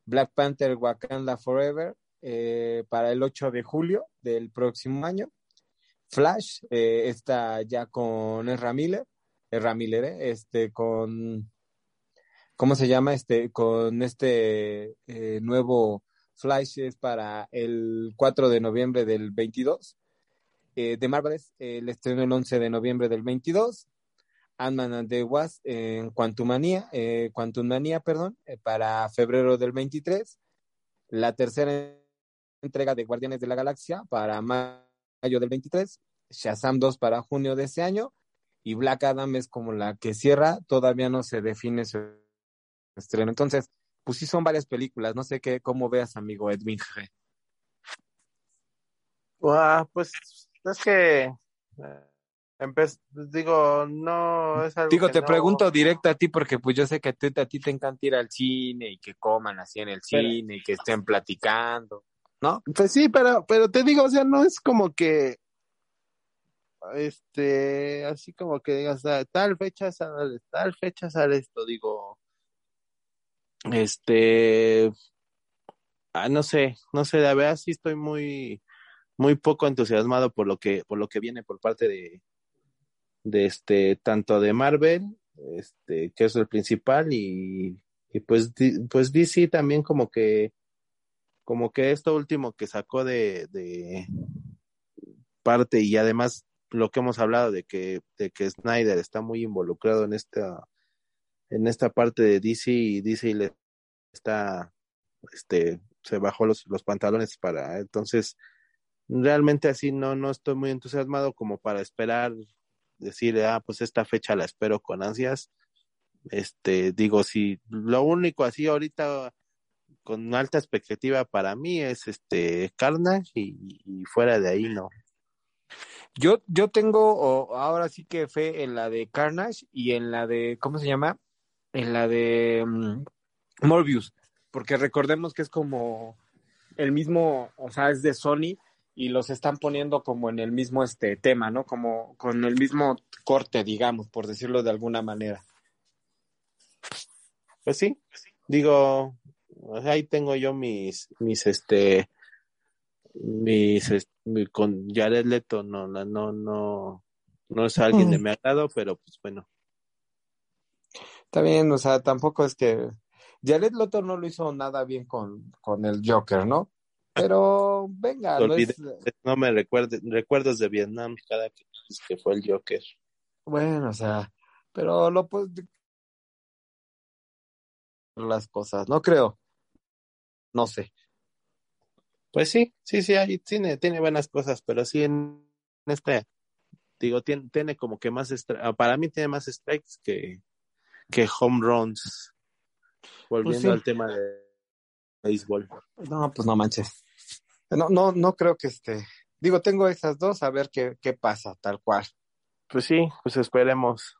[SPEAKER 4] Black Panther Wakanda Forever eh, para el 8 de julio del próximo año. Flash eh, está ya con Ezra Miller Ramírez, este, con, ¿cómo se llama? Este, con este eh, nuevo Flash es para el 4 de noviembre del 22. Eh, de Marvels, el estreno el 11 de noviembre del 22. Ant-Man and the Wasp en Quantumania, eh, perdón, eh, para febrero del 23. La tercera entrega de Guardianes de la Galaxia para mayo del 23. Shazam 2 para junio de ese año. Y Black Adam es como la que cierra, todavía no se define su estreno. Entonces, pues sí son varias películas. No sé qué, cómo veas, amigo Edwin G.
[SPEAKER 3] pues es que digo, no es algo
[SPEAKER 4] Digo, te pregunto directo a ti porque pues yo sé que a ti, a ti te encanta ir al cine y que coman así en el cine y que estén platicando, ¿no?
[SPEAKER 3] Pues sí, pero, pero te digo, o sea, no es como que, este, así como que digas, ah, tal fecha sale, tal fecha sale esto, digo, este, ah, no sé, no sé, la verdad sí estoy muy, muy poco entusiasmado por lo que, por lo que viene por parte de, de este, tanto de Marvel, este, que es el principal, y, y pues, pues DC también como que, como que esto último que sacó de, de parte y además lo que hemos hablado de que, de que Snyder está muy involucrado en esta, en esta parte de DC y DC le está, este, se bajó los, los pantalones para, entonces, realmente así no, no estoy muy entusiasmado como para esperar decir, ah, pues esta fecha la espero con ansias. Este, digo, si lo único así ahorita con alta expectativa para mí es este Carnage y, fuera de ahí no.
[SPEAKER 4] Yo, yo tengo ahora sí que fe en la de Carnage y en la de, ¿cómo se llama? En la de mm, Morbius, porque recordemos que es como el mismo, o sea, es de Sony, y los están poniendo como en el mismo este tema, ¿no? Como con el mismo corte, digamos, por decirlo de alguna manera.
[SPEAKER 3] Pues sí, digo, ahí tengo yo mis, mis, este, mis, con Jared Leto, no, no, no, no es alguien de mi agrado, pero pues bueno.
[SPEAKER 4] Está bien, o sea, tampoco es que Jared Leto no lo hizo nada bien con, con el Joker, ¿no? Pero venga,
[SPEAKER 3] no, me recuerde, recuerdos de Vietnam cada que, que fue el Joker.
[SPEAKER 4] Bueno, o sea, pero lo pues las cosas, no creo. No sé.
[SPEAKER 3] Pues sí, sí, sí, hay, tiene, tiene buenas cosas, pero sí en este, digo, tiene, tiene como que más, ah, para mí tiene más strikes que, que home runs. Pues Volviendo al tema de béisbol.
[SPEAKER 4] No, pues no manches. No, no, no creo que este. Digo, tengo esas dos, a ver qué, qué pasa, tal cual.
[SPEAKER 3] Pues sí, pues esperemos.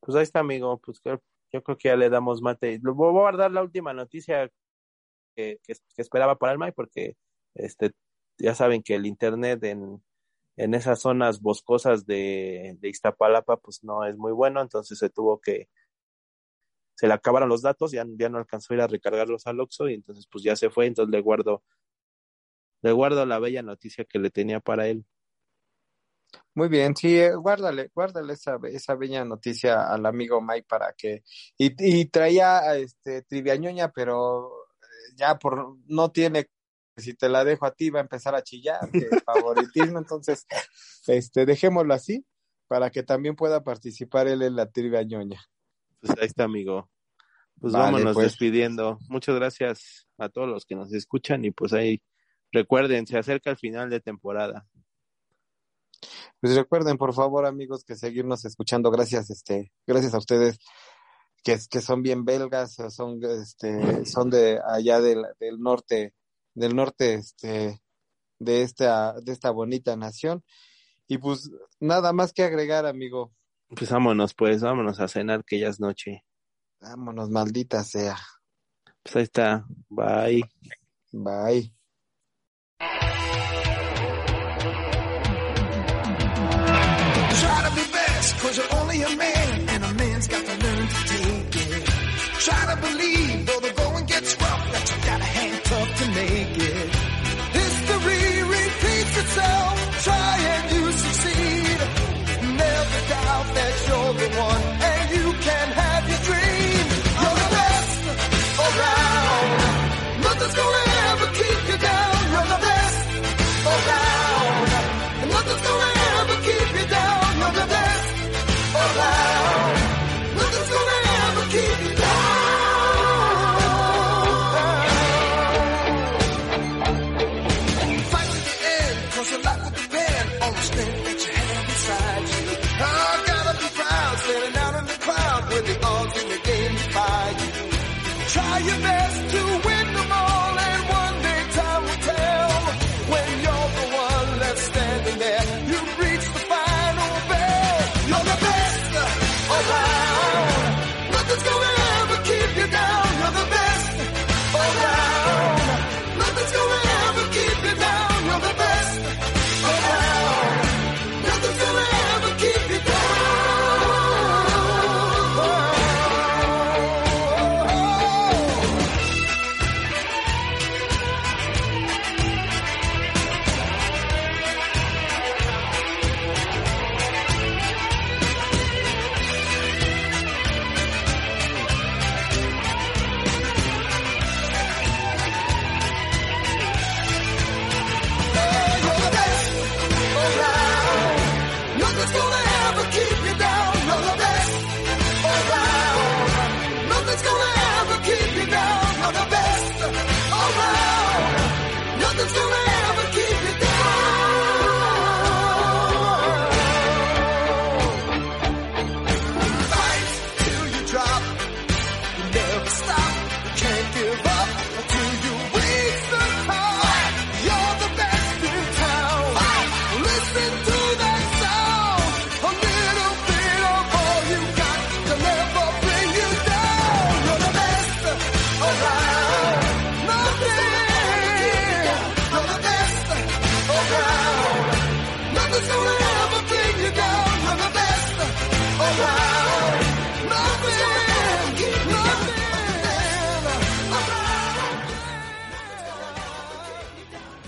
[SPEAKER 3] Pues ahí está, amigo. Pues yo creo que ya le damos mate. Voy a guardar la última noticia que, que, esperaba para el MAI, porque este, ya saben que el internet en, en esas zonas boscosas de, de Iztapalapa, pues no es muy bueno, entonces se tuvo que, se le acabaron los datos, ya, ya no alcanzó a ir a recargarlos al Oxxo y entonces pues ya se fue, entonces le guardo le guardo la bella noticia que le tenía para él.
[SPEAKER 4] Muy bien, sí, eh, guárdale, guárdale esa, esa bella noticia al amigo Mike para que, y, y traía este triviañoña, pero eh, ya por no tiene, si te la dejo a ti va a empezar a chillar, que favoritismo, entonces, este, dejémoslo así, para que también pueda participar él en la triviañoña.
[SPEAKER 3] Pues ahí está, amigo. Pues vámonos pues. despidiendo. Muchas gracias a todos los que nos escuchan y pues ahí Recuerden, se acerca el final de temporada.
[SPEAKER 4] Pues recuerden, por favor, amigos, que seguirnos escuchando. Gracias, este, gracias a ustedes que, que son bien belgas, son, este, son de allá del, del norte, del norte, este, de esta, de esta bonita nación. Y pues nada más que agregar, amigo.
[SPEAKER 3] Pues vámonos, pues, vámonos a cenar que ya es noche.
[SPEAKER 4] Vámonos, maldita sea.
[SPEAKER 3] Pues ahí está. Bye.
[SPEAKER 4] Bye.
[SPEAKER 5] You're only a man, and a man's got to learn to take it. Try to believe.